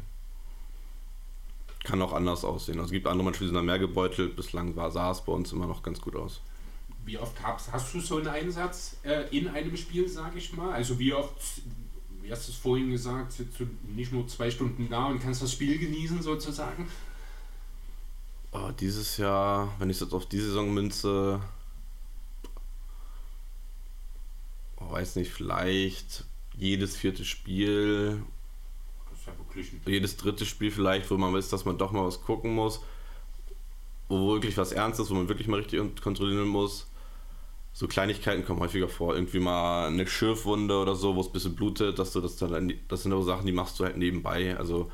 Kann auch anders aussehen. Also es gibt andere Mannschaften, die sind da mehr gebeutelt. Bislang war, sah es bei uns immer noch ganz gut aus. Wie oft hast, hast du so einen Einsatz äh, in einem Spiel, sage ich mal? Also wie oft, wie hast du es vorhin gesagt, sitzt du nicht nur zwei Stunden da und kannst das Spiel genießen sozusagen? Oh, dieses Jahr, wenn ich es jetzt auf die Saison münze, oh, weiß nicht, vielleicht jedes vierte Spiel, Das ist ja wirklich ein jedes dritte Spiel vielleicht, wo man weiß, dass man doch mal was gucken muss, wo wirklich was ernst ist, wo man wirklich mal richtig kontrollieren muss. So Kleinigkeiten kommen häufiger vor, irgendwie mal eine Schürfwunde oder so, wo es ein bisschen blutet, dass du das dann, das sind aber Sachen, die machst du halt nebenbei. Also,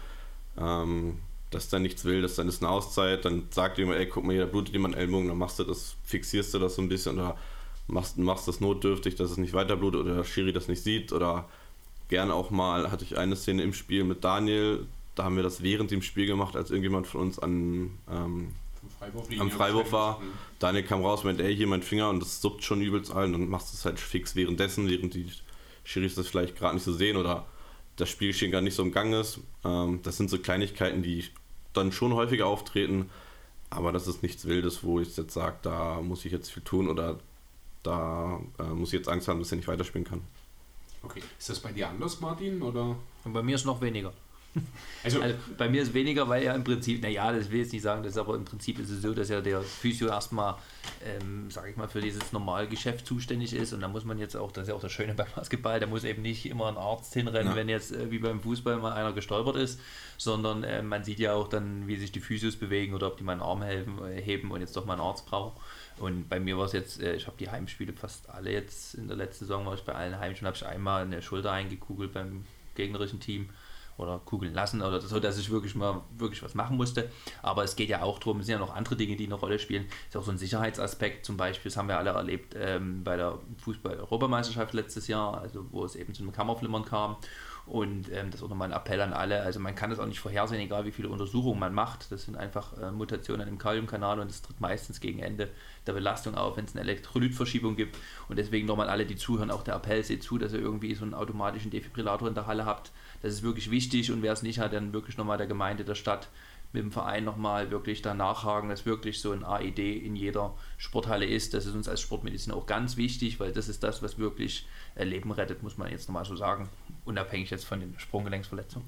ähm, dass dann nichts will, dass dann ist eine Auszeit, dann sagt jemand, ey, guck mal, hier da blutet jemand Ellbogen, dann machst du das, fixierst du das so ein bisschen oder machst, machst das notdürftig, dass es nicht weiter blutet oder der Schiri das nicht sieht oder gerne auch mal, hatte ich eine Szene im Spiel mit Daniel, da haben wir das während dem Spiel gemacht, als irgendjemand von uns an, ähm, vom Freiwurf am Freiwurf war. Mhm. Daniel kam raus und meinte, ey, hier mein Finger und das suppt schon übelst ein. Dann machst du es halt fix währenddessen, während die Schiris das vielleicht gerade nicht so sehen oder das Spielgeschehen gar nicht so im Gang ist. Ähm, das sind so Kleinigkeiten, die dann schon häufiger auftreten, aber das ist nichts Wildes, wo ich jetzt sage, da muss ich jetzt viel tun oder da äh, muss ich jetzt Angst haben, dass er nicht weiterspielen kann. Okay. Ist das bei dir anders, Martin? Oder? Und bei mir ist noch weniger. <laughs> Also, Also bei mir ist weniger, weil ja im Prinzip, naja, das will ich jetzt nicht sagen, das ist aber im Prinzip ist es so, dass ja der Physio erstmal, ähm, sage ich mal, für dieses Normalgeschäft zuständig ist und da muss man jetzt auch, das ist ja auch das Schöne beim Basketball, da muss eben nicht immer ein Arzt hinrennen, Ja. wenn jetzt äh, wie beim Fußball mal einer gestolpert ist, sondern äh, man sieht ja auch dann, wie sich die Physios bewegen oder ob die mal einen Arm helfen, äh, heben und jetzt doch mal einen Arzt brauchen. Und bei mir war es jetzt, äh, ich habe die Heimspiele fast alle jetzt in der letzten Saison, war ich bei allen Heimspielen, habe ich einmal eine Schulter eingekugelt beim gegnerischen Team oder kugeln lassen oder so, dass ich wirklich mal wirklich was machen musste. Aber es geht ja auch darum, es sind ja noch andere Dinge, die eine Rolle spielen. Es ist auch so ein Sicherheitsaspekt zum Beispiel, das haben wir alle erlebt ähm, bei der Fußball-Europameisterschaft letztes Jahr, also wo es eben zu einem Kammerflimmern kam. Und ähm, das ist auch nochmal ein Appell an alle. Also man kann das auch nicht vorhersehen, egal wie viele Untersuchungen man macht. Das sind einfach äh, Mutationen im Kaliumkanal und das tritt meistens gegen Ende der Belastung auf, wenn es eine Elektrolytverschiebung gibt. Und deswegen nochmal alle, die zuhören, auch der Appell, seht zu, dass ihr irgendwie so einen automatischen Defibrillator in der Halle habt. Das ist wirklich wichtig und wer es nicht hat, dann wirklich nochmal der Gemeinde, der Stadt mit dem Verein nochmal wirklich da nachhaken, dass wirklich so ein AED in jeder Sporthalle ist. Das ist uns als Sportmediziner auch ganz wichtig, weil das ist das, was wirklich äh, Leben rettet, muss man jetzt nochmal so sagen. Unabhängig jetzt von den Sprunggelenksverletzungen.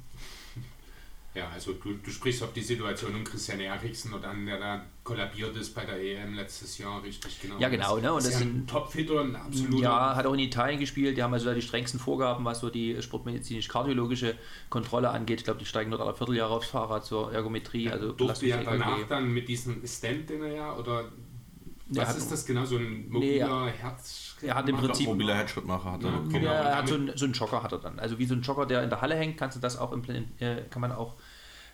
Ja, also du, du sprichst auf die Situation um Christian Eriksen oder an der da kollabiert ist bei der EM letztes Jahr, richtig genau. Ja, genau, ne, und das das ist ja ein Topfitter, ein absoluter. Ja, hat auch in Italien gespielt. Die haben also da die strengsten Vorgaben, was so die sportmedizinisch-kardiologische Kontrolle angeht. Ich glaube, die steigen dort alle Vierteljahr aufs Fahrrad zur Ergometrie, also durfte ja danach dann mit diesem Stand, den er ja, oder Der was hat- ist das genau, so ein Nee, mobiler Herz... er hat im Prinzip- Mobiler Herzschrittmacher hat er. Ja, genau. Ja, er hat so einen, so einen Jogger hat er dann. Also wie so ein Jogger, der in der Halle hängt, kannst du das auch äh, kann man auch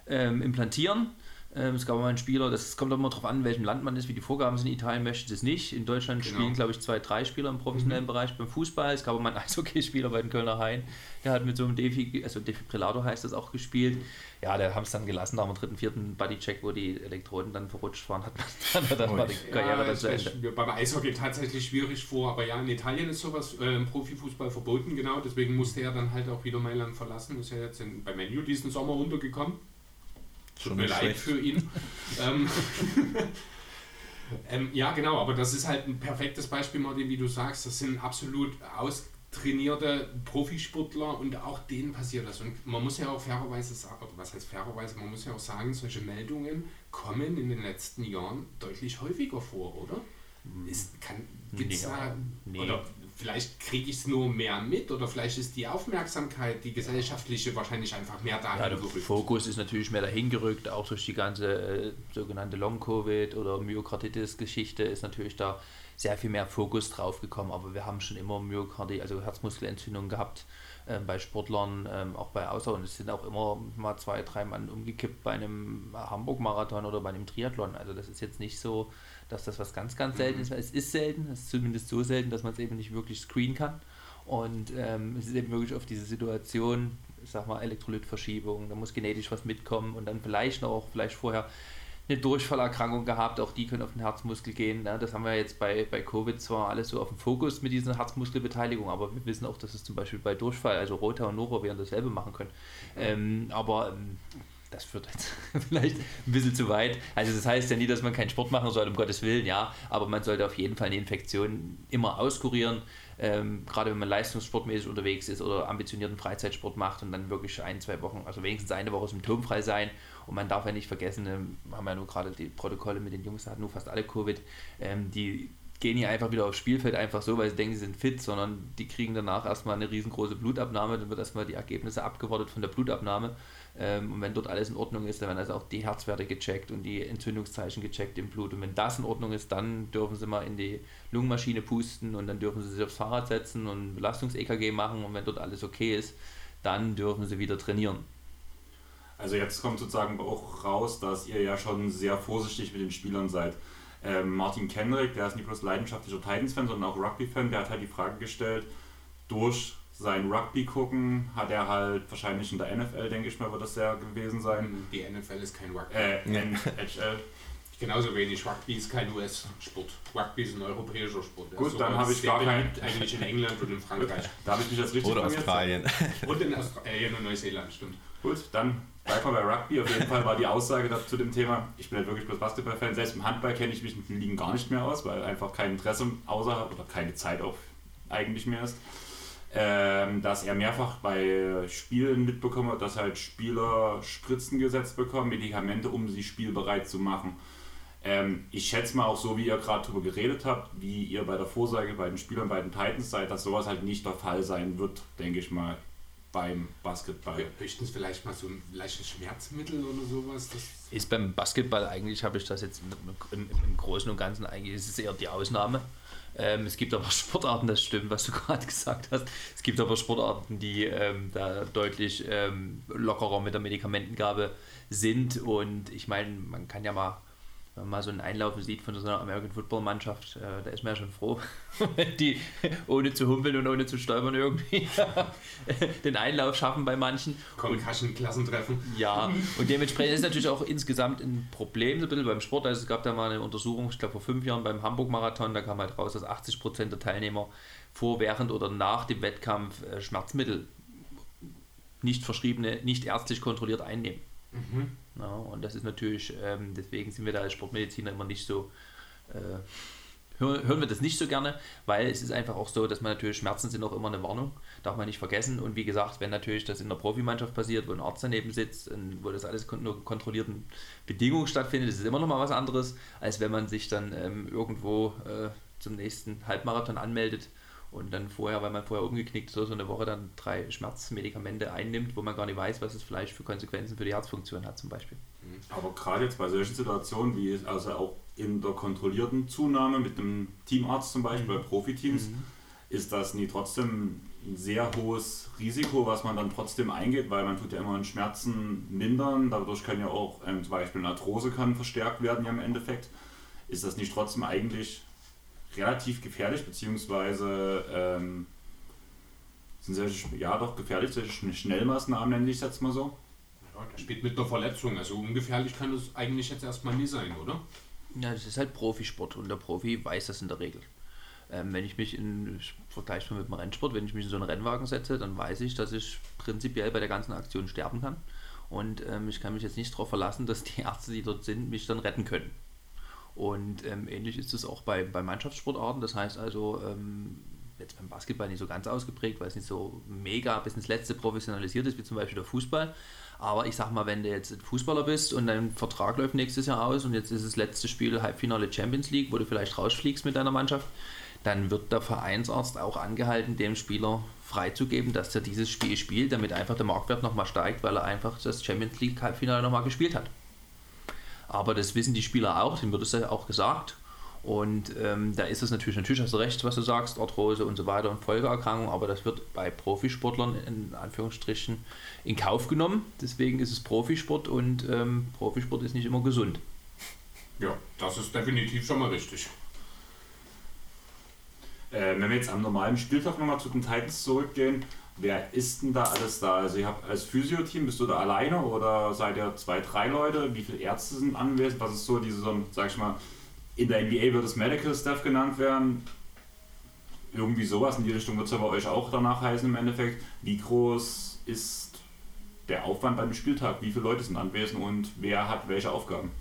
ähm, implantieren. Ähm, es gab mal einen Spieler, das kommt immer darauf an, in welchem Land man ist, wie die Vorgaben sind. In Italien möchte es nicht. In Deutschland Genau. spielen, glaube ich, zwei, drei Spieler im professionellen Mhm. Bereich beim Fußball. Es gab mal einen <laughs> Eishockeyspieler bei den Kölner Haien, der hat mit so einem Defi, also Defibrillator heißt das auch gespielt. Ja, der haben es dann gelassen nach dem dritten, vierten Bodycheck, wo die Elektroden dann verrutscht waren, hat man <laughs> dann war die Karriere Ja, dann das ist beim Eishockey tatsächlich schwierig vor, aber ja, in Italien ist sowas äh, im Profifußball verboten, genau. Deswegen musste er dann halt auch wieder Mailand verlassen. Ist ja jetzt in, bei Menu diesen Sommer untergekommen. Tut Schon mir leid schlecht. für ihn. <laughs> ähm, <laughs> ähm, ja, genau, aber das ist halt ein perfektes Beispiel, Martin, wie du sagst. Das sind absolut austrainierte Profisportler und auch denen passiert das. Und man muss ja auch fairerweise sagen, oder was heißt fairerweise, man muss ja auch sagen, solche Meldungen kommen in den letzten Jahren deutlich häufiger vor, oder? Ist, kann, gibt's Ja, da, nee. oder vielleicht kriege ich es nur mehr mit oder vielleicht ist die Aufmerksamkeit, die gesellschaftliche wahrscheinlich einfach mehr dahin Ja, der gerückt. Fokus ist natürlich mehr dahin gerückt, auch durch die ganze äh, sogenannte Long-Covid oder Myokarditis-Geschichte ist natürlich da sehr viel mehr Fokus drauf gekommen, aber wir haben schon immer Myokardi, also Herzmuskelentzündungen gehabt ähm, bei Sportlern, ähm, auch bei Außer und es sind auch immer mal zwei, drei Mann umgekippt bei einem Hamburg-Marathon oder bei einem Triathlon. Also das ist jetzt nicht so, dass das was ganz, ganz selten ist. Es ist selten, es ist zumindest so selten, dass man es eben nicht wirklich screenen kann. Und ähm, es ist eben wirklich auf diese Situation, ich sag mal, Elektrolytverschiebung, da muss genetisch was mitkommen und dann vielleicht noch, vielleicht vorher eine Durchfallerkrankung gehabt, auch die können auf den Herzmuskel gehen. Ne? Das haben wir jetzt bei, bei Covid zwar alles so auf dem Fokus mit dieser Herzmuskelbeteiligung, aber wir wissen auch, dass es zum Beispiel bei Durchfall, also Rota und Nora werden dasselbe machen können. Ähm, aber ähm, das führt jetzt <laughs> vielleicht ein bisschen zu weit. Also das heißt ja nie, dass man keinen Sport machen soll, um Gottes Willen, ja, aber man sollte auf jeden Fall eine Infektion immer auskurieren, ähm, gerade wenn man leistungssportmäßig unterwegs ist oder ambitionierten Freizeitsport macht und dann wirklich ein, zwei Wochen, also wenigstens eine Woche symptomfrei sein. Und man darf ja nicht vergessen, ähm, haben wir ja nur gerade die Protokolle mit den Jungs, hatten nur fast alle Covid, ähm, die gehen hier einfach wieder aufs Spielfeld einfach so, weil sie denken, sie sind fit, sondern die kriegen danach erstmal eine riesengroße Blutabnahme, dann wird erstmal die Ergebnisse abgewartet von der Blutabnahme. Ähm, und wenn dort alles in Ordnung ist, dann werden also auch die Herzwerte gecheckt und die Entzündungszeichen gecheckt im Blut. Und wenn das in Ordnung ist, dann dürfen sie mal in die Lungenmaschine pusten und dann dürfen sie sich aufs Fahrrad setzen und Belastungs-EKG machen. Und wenn dort alles okay ist, dann dürfen sie wieder trainieren. Also jetzt kommt sozusagen auch raus, dass ihr ja schon sehr vorsichtig mit den Spielern seid. Ähm, Martin Kenrick, der ist nicht bloß leidenschaftlicher Titans-Fan, sondern auch Rugby-Fan, der hat halt die Frage gestellt, durch sein Rugby gucken hat er halt wahrscheinlich in der NFL, denke ich mal, wird das sehr gewesen sein. Die NFL ist kein Rugby. Äh, NHL. Genauso wenig. Rugby ist kein US-Sport. Rugby ist ein europäischer Sport. Gut, ist dann habe ich gar kein- beliebt Eigentlich in England und in Frankreich. <laughs> Da habe ich mich jetzt richtig Oder. Australien. <laughs> und in Australien und Neuseeland, stimmt. Gut, dann bleiben wir bei Rugby. Auf jeden Fall war die Aussage dazu zu dem Thema, ich bin halt wirklich bloß Basketball-Fan. Selbst im Handball kenne ich mich mit den Ligen gar nicht mehr aus, weil einfach kein Interesse außerhalb oder keine Zeit auch eigentlich mehr ist. Ähm, dass er mehrfach bei Spielen mitbekommen hat, dass halt Spieler Spritzen gesetzt bekommen, Medikamente, um sie spielbereit zu machen. Ähm, ich schätze mal auch so, wie ihr gerade darüber geredet habt, wie ihr bei der Vorsage bei den Spielern bei den Titans seid, dass sowas halt nicht der Fall sein wird, denke ich mal, beim Basketball. Höchstens vielleicht mal so ein leichtes Schmerzmittel oder sowas. Das Ist beim Basketball eigentlich, habe ich das jetzt im, im, im Großen und Ganzen eigentlich, ist es eher die Ausnahme. Ähm, es gibt aber <laughs> Sportarten, das stimmt, was du <laughs> gerade gesagt hast. Es gibt aber Sportarten, die ähm, da deutlich ähm, lockerer mit der Medikamentengabe sind. Und ich meine, man kann ja mal, mal so einen Einlaufen sieht von so einer American Football Mannschaft, äh, da ist man ja schon froh, wenn <laughs> die ohne zu humpeln und ohne zu stolpern irgendwie <laughs> den Einlauf schaffen bei manchen. Concussion-Klassentreffen. Ja, <laughs> und dementsprechend ist natürlich auch insgesamt ein Problem so ein bisschen beim Sport. Also es gab da mal eine Untersuchung, ich glaube vor fünf Jahren beim Hamburg-Marathon, da kam halt raus, dass 80 Prozent der Teilnehmer vor, während oder nach dem Wettkampf äh, Schmerzmittel nicht verschriebene, nicht ärztlich kontrolliert einnehmen. Ja, und das ist natürlich, ähm, deswegen sind wir da als Sportmediziner immer nicht so äh, hör- hören wir das nicht so gerne, weil es ist einfach auch so, dass man natürlich Schmerzen sind auch immer eine Warnung, darf man nicht vergessen. Und wie gesagt, wenn natürlich das in der Profimannschaft passiert, wo ein Arzt daneben sitzt und wo das alles nur kontrollierten Bedingungen stattfindet, ist es immer noch mal was anderes, als wenn man sich dann ähm, irgendwo äh, zum nächsten Halbmarathon anmeldet und dann vorher, weil man vorher umgeknickt ist, so eine Woche dann drei Schmerzmedikamente einnimmt, wo man gar nicht weiß, was es vielleicht für Konsequenzen für die Herzfunktion hat zum Beispiel. Aber gerade jetzt bei solchen Situationen, wie es also auch in der kontrollierten Zunahme mit einem Teamarzt zum Beispiel bei Profiteams, ist das nie trotzdem ein sehr hohes Risiko, was man dann trotzdem eingeht, weil man tut ja immer Schmerzen mindern, dadurch kann ja auch ähm, zum Beispiel eine Arthrose kann verstärkt werden ja im Endeffekt. Ist das nicht trotzdem eigentlich relativ gefährlich, beziehungsweise ähm, sind solche, ja doch gefährlich, solche Schn- Schnellmaßnahmen nenne ich es jetzt mal so? Ja, der spielt mit einer Verletzung. Also ungefährlich kann das eigentlich jetzt erstmal nie sein, oder? Ja, das ist halt Profisport und der Profi weiß das in der Regel. Ähm, wenn ich mich in, ich vergleiche mal mit dem Rennsport, wenn ich mich in so einen Rennwagen setze, dann weiß ich, dass ich prinzipiell bei der ganzen Aktion sterben kann. Und ähm, ich kann mich jetzt nicht darauf verlassen, dass die Ärzte, die dort sind, mich dann retten können. Und ähm, ähnlich ist es auch bei, bei Mannschaftssportarten. Das heißt also, ähm, jetzt beim Basketball nicht so ganz ausgeprägt, weil es nicht so mega bis ins Letzte professionalisiert ist, wie zum Beispiel der Fußball. Aber ich sag mal, wenn du jetzt Fußballer bist und dein Vertrag läuft nächstes Jahr aus und jetzt ist das letzte Spiel Halbfinale Champions League, wo du vielleicht rausfliegst mit deiner Mannschaft, dann wird der Vereinsarzt auch angehalten, dem Spieler freizugeben, dass er dieses Spiel spielt, damit einfach der Marktwert nochmal steigt, weil er einfach das Champions League Halbfinale nochmal gespielt hat. Aber das wissen die Spieler auch, denen wird es ja auch gesagt. Und ähm, da ist es natürlich, natürlich hast du recht, was du sagst, Arthrose und so weiter und Folgeerkrankungen, aber das wird bei Profisportlern in Anführungsstrichen in Kauf genommen. Deswegen ist es Profisport und ähm, Profisport ist nicht immer gesund. Ja, das ist definitiv schon mal richtig. Äh, wenn wir jetzt am normalen Spieltag nochmal zu den Titans zurückgehen, wer ist denn da alles da? Also ihr habt als Physio-Team, bist du da alleine oder seid ihr zwei, drei Leute? Wie viele Ärzte sind anwesend? Was ist so diese, sag ich mal, in der NBA wird es Medical Staff genannt werden. Irgendwie sowas in die Richtung wird es ja bei euch auch danach heißen im Endeffekt. Wie groß ist der Aufwand beim Spieltag? Wie viele Leute sind anwesend und wer hat welche Aufgaben?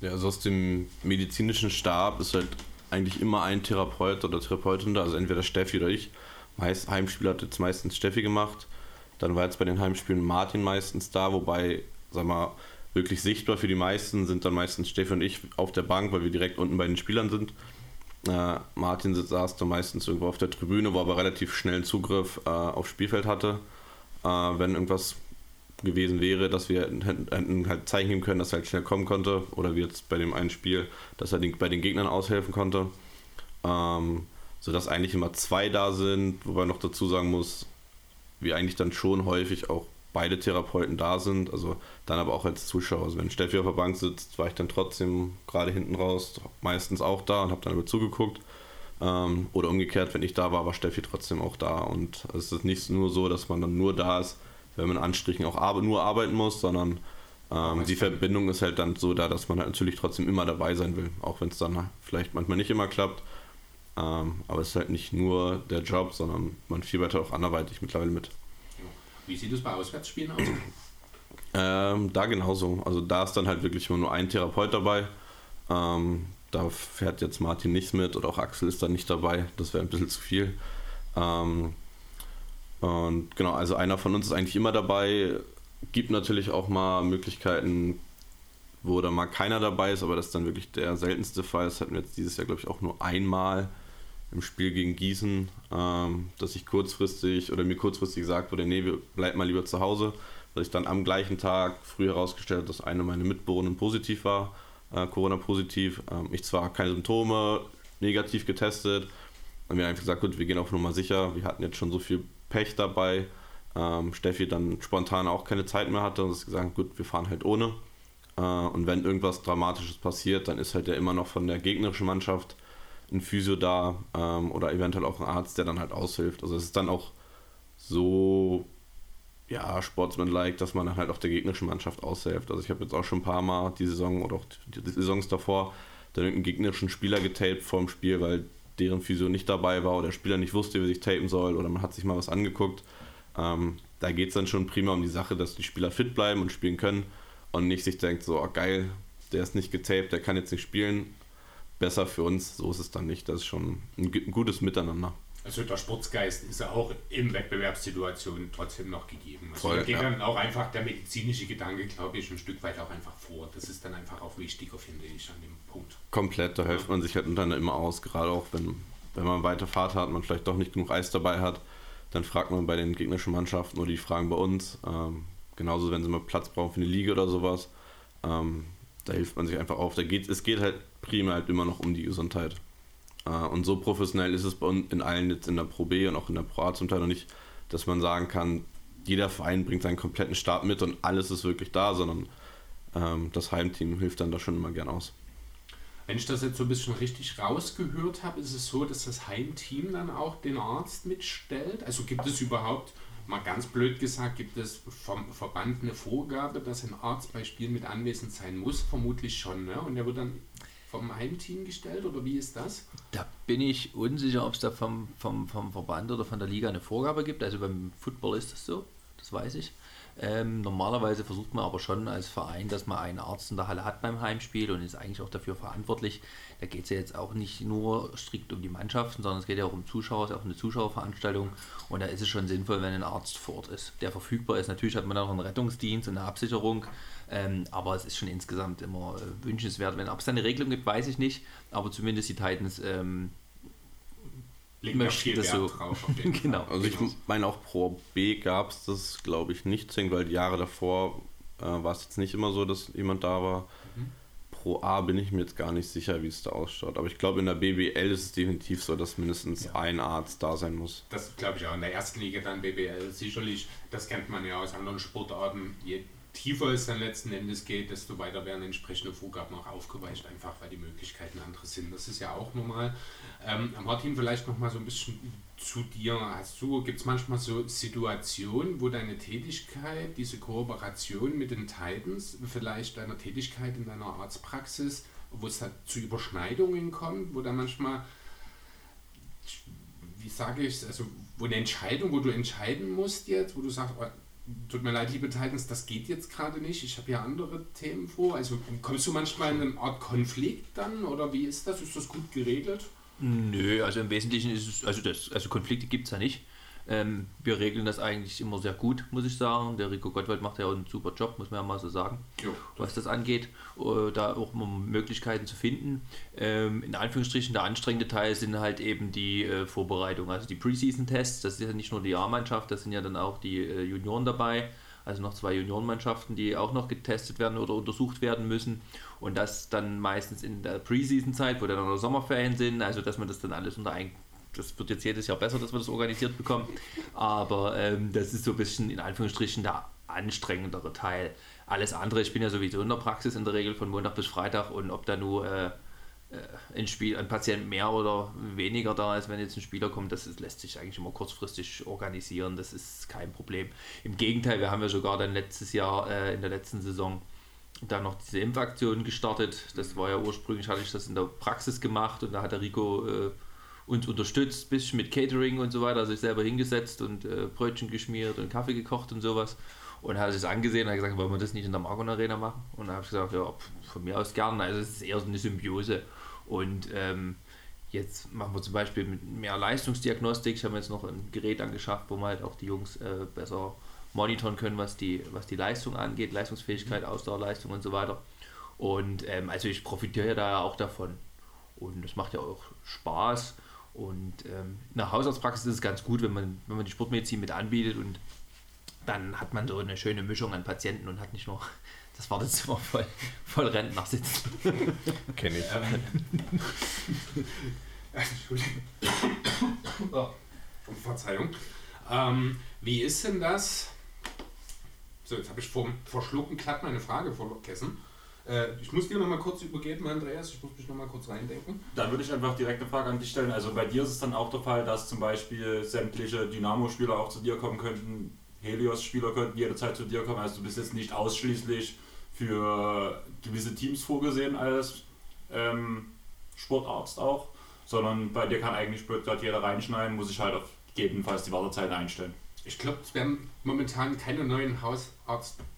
Ja, also aus dem medizinischen Stab ist halt eigentlich immer ein Therapeut oder Therapeutin da, also entweder Steffi oder ich. Meist, Heimspiel hat jetzt meistens Steffi gemacht. Dann war jetzt bei den Heimspielen Martin meistens da, wobei, sag mal, wirklich sichtbar für die meisten sind dann meistens Steffi und ich auf der Bank, weil wir direkt unten bei den Spielern sind. Äh, Martin saß da meistens irgendwo auf der Tribüne, wo er aber relativ schnellen Zugriff äh, aufs Spielfeld hatte. Äh, wenn irgendwas gewesen wäre, dass wir hätten hätten halt Zeichen geben können, dass er halt schnell kommen konnte. Oder wie jetzt bei dem einen Spiel, dass er den, bei den Gegnern aushelfen konnte. Ähm, sodass eigentlich immer zwei da sind, wobei noch dazu sagen muss, wir eigentlich dann schon häufig auch beide Therapeuten da sind, also dann aber auch als Zuschauer. Also wenn Steffi auf der Bank sitzt, war ich dann trotzdem gerade hinten raus meistens auch da und habe dann über zugeguckt. Ähm, oder umgekehrt, wenn ich da war, war Steffi trotzdem auch da. Und es ist nicht nur so, dass man dann nur da ist, wenn man in Anstrichen auch nur arbeiten muss, sondern ähm, die Verbindung ist halt dann so da, dass man halt natürlich trotzdem immer dabei sein will, auch wenn es dann vielleicht manchmal nicht immer klappt. Ähm, aber es ist halt nicht nur der Job, sondern man fiebert auch anderweitig mittlerweile mit. Wie sieht es bei Auswärtsspielen aus? Ähm, da genauso. Also da ist dann halt wirklich immer nur ein Therapeut dabei. Ähm, da fährt jetzt Martin nicht mit oder auch Axel ist da nicht dabei. Das wäre ein bisschen zu viel. Ähm, und genau, also einer von uns ist eigentlich immer dabei. Gibt natürlich auch mal Möglichkeiten, wo da mal keiner dabei ist, aber das ist dann wirklich der seltenste Fall. Das hatten wir jetzt dieses Jahr, glaube ich, auch nur einmal im Spiel gegen Gießen, ähm, dass ich kurzfristig oder mir kurzfristig gesagt wurde, nee, bleib mal lieber zu Hause. Dass ich dann am gleichen Tag früh herausgestellt habe, dass eine meiner Mitbewohner positiv war, äh, Corona-positiv. Ähm, ich zwar keine Symptome, negativ getestet. Und wir haben einfach gesagt, gut, wir gehen auf Nummer sicher. Wir hatten jetzt schon so viel Pech dabei. Ähm, Steffi dann spontan auch keine Zeit mehr hatte und es gesagt, gut, wir fahren halt ohne. Äh, und wenn irgendwas Dramatisches passiert, dann ist halt ja immer noch von der gegnerischen Mannschaft ein Physio da ähm, oder eventuell auch ein Arzt, der dann halt aushilft. Also es ist dann auch so ja, sportsmanlike, dass man dann halt auch der gegnerischen Mannschaft aushilft. Also ich habe jetzt auch schon ein paar Mal die Saison oder auch die, Saisons davor dann irgendeinen gegnerischen Spieler getaped dem Spiel, weil deren Physio nicht dabei war oder der Spieler nicht wusste, wie sich tapen soll oder man hat sich mal was angeguckt. Ähm, da geht es dann schon prima um die Sache, dass die Spieler fit bleiben und spielen können und nicht sich denkt, so oh, geil, der ist nicht getaped, der kann jetzt nicht spielen. Besser für uns. So ist es dann nicht. Das ist schon ein, gu- ein gutes Miteinander. Also der Sportsgeist ist ja auch in Wettbewerbssituationen trotzdem noch gegeben. Also Voll, da geht ja. dann auch einfach der medizinische Gedanke, glaube ich, ein Stück weit auch einfach vor. Das ist dann einfach auch wichtiger, finde ich, an dem Punkt. Komplett, da hilft man sich halt untereinander immer aus. Gerade auch, wenn, wenn man weite Fahrt hat, man vielleicht doch nicht genug Eis dabei hat, dann fragt man bei den gegnerischen Mannschaften oder die fragen bei uns. Ähm, genauso, wenn sie mal Platz brauchen für eine Liga oder sowas. Ähm, da hilft man sich einfach auf. Da geht, es geht halt primär halt immer noch um die Gesundheit. Äh, und so professionell ist es bei uns in allen jetzt in der Pro B und auch in der Pro A zum Teil noch nicht, dass man sagen kann, jeder Verein bringt seinen kompletten Start mit und alles ist wirklich da, sondern ähm, das Heimteam hilft dann da schon immer gern aus. Wenn ich das jetzt so ein bisschen richtig rausgehört habe, ist es so, dass das Heimteam dann auch den Arzt mitstellt? Also gibt es überhaupt, mal ganz blöd gesagt, gibt es vom Verband eine Vorgabe, dass ein Arzt bei Spielen mit anwesend sein muss? Vermutlich schon, ne? Und der wird dann vom Heimteam gestellt oder wie ist das? Da bin ich unsicher, ob es da vom, vom, vom Verband oder von der Liga eine Vorgabe gibt. Also beim Football ist das so, das weiß ich. Ähm, normalerweise versucht man aber schon als Verein, dass man einen Arzt in der Halle hat beim Heimspiel und ist eigentlich auch dafür verantwortlich. Da geht es ja jetzt auch nicht nur strikt um die Mannschaften, sondern es geht ja auch um Zuschauer, es ist auch eine Zuschauerveranstaltung und da ist es schon sinnvoll, wenn ein Arzt vor Ort ist, der verfügbar ist. Natürlich hat man auch einen Rettungsdienst und eine Absicherung, ähm, aber es ist schon insgesamt immer äh, wünschenswert. Wenn ob es eine Regelung gibt, weiß ich nicht, aber zumindest die Titans ähm, Das Wert so. drauf. Auf jeden <laughs> Genau. Also ich meine auch Pro B gab es das, glaube ich, nicht zwingend, weil die Jahre davor äh, war es jetzt nicht immer so, dass jemand da war. Pro A bin ich mir jetzt gar nicht sicher, wie es da ausschaut. Aber ich glaube, in der BBL ist es definitiv so, dass mindestens Ja. ein Arzt da sein muss. Das glaube ich auch. In der ersten Liga dann BBL sicherlich. Das kennt man ja aus anderen Sportarten. Je tiefer es dann letzten Endes geht, desto weiter werden entsprechende Vorgaben auch aufgeweicht, einfach weil die Möglichkeiten andere sind. Das ist ja auch normal. Ähm, Martin, vielleicht noch mal so ein bisschen zu dir. Hast du, gibt es manchmal so Situationen, wo deine Tätigkeit, diese Kooperation mit den Titans, vielleicht deiner Tätigkeit in deiner Arztpraxis, wo es da zu Überschneidungen kommt, wo da manchmal wie sage ich es, also wo eine Entscheidung, wo du entscheiden musst jetzt, wo du sagst, oh, tut mir leid, liebe Titans, das geht jetzt gerade nicht, ich habe ja andere Themen vor. Also kommst du manchmal in eine Art Konflikt dann oder wie ist das? Ist das gut geregelt? Nö, also im Wesentlichen ist es, also, das, also Konflikte gibt es ja nicht. Ähm, wir regeln das eigentlich immer sehr gut, muss ich sagen. Der Rico Gottwald macht ja auch einen super Job, muss man ja mal so sagen, Jo. was das angeht, äh, da auch immer Möglichkeiten zu finden. Ähm, in Anführungsstrichen, der anstrengende Teil sind halt eben die äh, Vorbereitungen, also die Preseason-Tests. Das ist ja nicht nur die A-Mannschaft, das sind ja dann auch die äh, Junioren dabei. Also noch zwei Juniorenmannschaften, die auch noch getestet werden oder untersucht werden müssen. Und das dann meistens in der Preseason-Zeit, wo dann noch Sommerferien sind. Also dass man das dann alles unter ein das wird jetzt jedes Jahr besser, dass wir das organisiert bekommen. Aber ähm, das ist so ein bisschen in Anführungsstrichen der anstrengendere Teil. Alles andere, ich bin ja sowieso in der Praxis in der Regel von Montag bis Freitag und ob da nur äh, äh, ein, Spiel, ein Patient mehr oder weniger da ist, wenn jetzt ein Spieler kommt, das ist, lässt sich eigentlich immer kurzfristig organisieren. Das ist kein Problem. Im Gegenteil, wir haben ja sogar dann letztes Jahr äh, in der letzten Saison dann noch diese Impfaktion gestartet. Das war ja ursprünglich, hatte ich das in der Praxis gemacht und da hat der Rico äh, uns unterstützt, bisschen mit Catering und so weiter, sich selber hingesetzt und äh, Brötchen geschmiert und Kaffee gekocht und sowas. Und hat sich das angesehen und hat gesagt, wollen wir das nicht in der Margon Arena machen? Und da habe ich gesagt, ja, von mir aus gerne. Also es ist eher so eine Symbiose. Und ähm, jetzt machen wir zum Beispiel mit mehr Leistungsdiagnostik. Ich habe jetzt noch ein Gerät angeschafft, wo man halt auch die Jungs äh, besser monitoren können, was die, was die Leistung angeht, Leistungsfähigkeit, Ausdauerleistung und so weiter. Und ähm, also ich profitiere ja da ja auch davon. Und das macht ja auch Spaß. Und ähm, in der Hausarztpraxis ist es ganz gut, wenn man, wenn man die Sportmedizin mit anbietet und dann hat man so eine schöne Mischung an Patienten und hat nicht nur <laughs> das Wartezimmer voll, voll Rentner sitzen. <laughs> Kenne ich. <laughs> Entschuldigung. <coughs> oh, Verzeihung. Ähm, wie ist denn das? So, jetzt habe ich vor, vor Schlucken glatt meine Frage vergessen. Äh, ich muss dir noch mal kurz übergeben, Andreas. Ich muss mich noch mal kurz reindenken. Dann würde ich einfach direkt eine Frage an dich stellen. Also bei dir ist es dann auch der Fall, dass zum Beispiel sämtliche Dynamo-Spieler auch zu dir kommen könnten, Helios-Spieler könnten jederzeit zu dir kommen. Also du bist jetzt nicht ausschließlich für gewisse Teams vorgesehen als ähm, Sportarzt auch, sondern bei dir kann eigentlich gerade jeder reinschneiden, muss ich halt auf gegebenenfalls die Wartezeit einstellen. Ich glaube, es werden momentan keine neuen Hausarztgruppen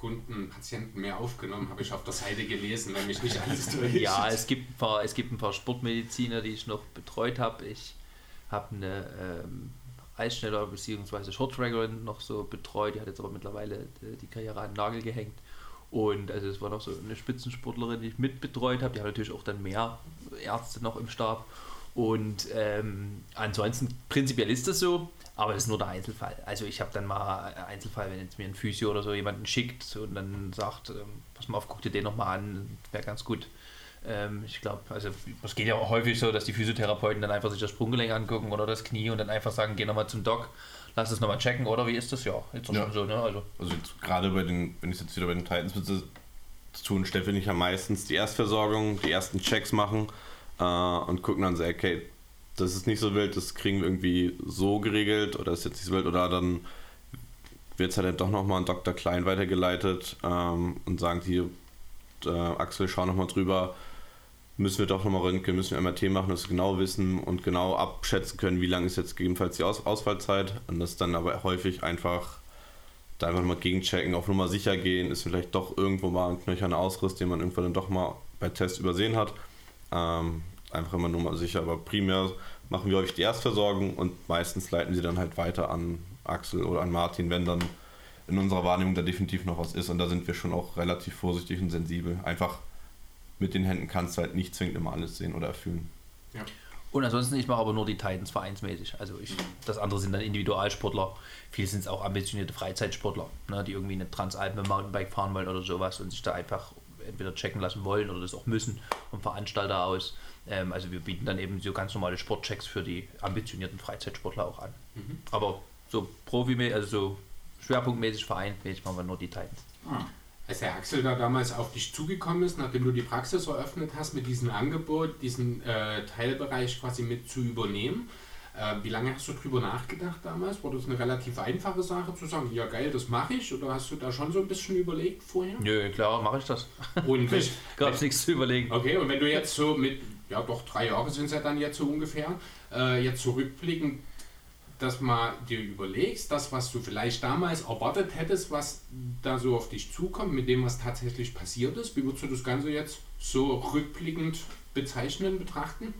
Kunden, Patienten mehr aufgenommen, habe ich auf der Seite gelesen, wenn mich nicht alles <laughs> täuscht. Ja, es gibt, ein paar, es gibt ein paar Sportmediziner, die ich noch betreut habe. Ich habe eine ähm, Eisschneller bzw. Shorttrackerin noch so betreut. Die hat jetzt aber mittlerweile äh, die Karriere an den Nagel gehängt. Und also es war noch so eine Spitzensportlerin, die ich mitbetreut habe. Die hat natürlich auch dann mehr Ärzte noch im Stab. Und ähm, ansonsten prinzipiell ist das so, aber das ist nur der Einzelfall. Also ich habe dann mal Einzelfall, wenn jetzt mir ein Physio oder so jemanden schickt und dann sagt, ähm, pass mal auf, guck dir den nochmal an, wäre ganz gut. Ähm, ich glaube, also es geht ja auch häufig so, dass die Physiotherapeuten dann einfach sich das Sprunggelenk angucken oder das Knie und dann einfach sagen, geh nochmal zum Doc, lass es nochmal checken, oder wie ist das? Ja, jetzt auch Ja. schon so, ne? Also, Also gerade bei den, wenn ich jetzt wieder bei den Titans sitze, tun Steffi und ich ja meistens die Erstversorgung, die ersten Checks machen äh, und gucken dann so, okay, das ist nicht so wild, das kriegen wir irgendwie so geregelt oder ist jetzt nicht so wild oder dann wird es halt doch nochmal an Dr. Klein weitergeleitet ähm, und sagen die, äh, Axel, schau nochmal drüber, müssen wir doch nochmal röntgen, müssen wir MRT machen, dass wir genau wissen und genau abschätzen können, wie lang ist jetzt gegebenenfalls die Aus Ausfallzeit und das dann aber häufig einfach da einfach mal gegenchecken, auf Nummer sicher gehen, ist vielleicht doch irgendwo mal ein knöcherner Ausriss, den man irgendwann dann doch mal bei Test übersehen hat. Ähm, einfach immer nur mal sicher, aber primär machen wir häufig die Erstversorgung und meistens leiten sie dann halt weiter an Axel oder an Martin, wenn dann in unserer Wahrnehmung da definitiv noch was ist und da sind wir schon auch relativ vorsichtig und sensibel. Einfach mit den Händen kannst du halt nicht zwingend immer alles sehen oder erfüllen. Ja. Und ansonsten, ich mache aber nur die Titans vereinsmäßig. Also ich, das andere sind dann Individualsportler. Viele sind es auch ambitionierte Freizeitsportler, ne, die irgendwie eine Transalp mit Mountainbike fahren wollen oder sowas und sich da einfach entweder checken lassen wollen oder das auch müssen vom Veranstalter aus. Ähm, also wir bieten dann eben so ganz normale Sportchecks für die ambitionierten Freizeitsportler auch an. Aber so Profi, also so schwerpunktmäßig vereinsmäßig machen wir nur die Titans. Als der Axel da damals auf dich zugekommen ist, nachdem du die Praxis eröffnet hast, mit diesem Angebot, diesen äh, Teilbereich quasi mit zu übernehmen, äh, wie lange hast du drüber nachgedacht damals? War das eine relativ einfache Sache zu sagen, ja geil, das mache ich? Oder hast du da schon so ein bisschen überlegt vorher? Nö, klar, mache ich das. Und <laughs> Gab es nichts zu überlegen. okay, und wenn du jetzt so mit, ja doch, drei Jahre sind es ja dann jetzt so ungefähr, äh, jetzt zurückblicken, dass mal dir überlegst, das, was du vielleicht damals erwartet hättest, was da so auf dich zukommt, mit dem, was tatsächlich passiert ist, wie würdest du das Ganze jetzt so rückblickend bezeichnen, betrachten?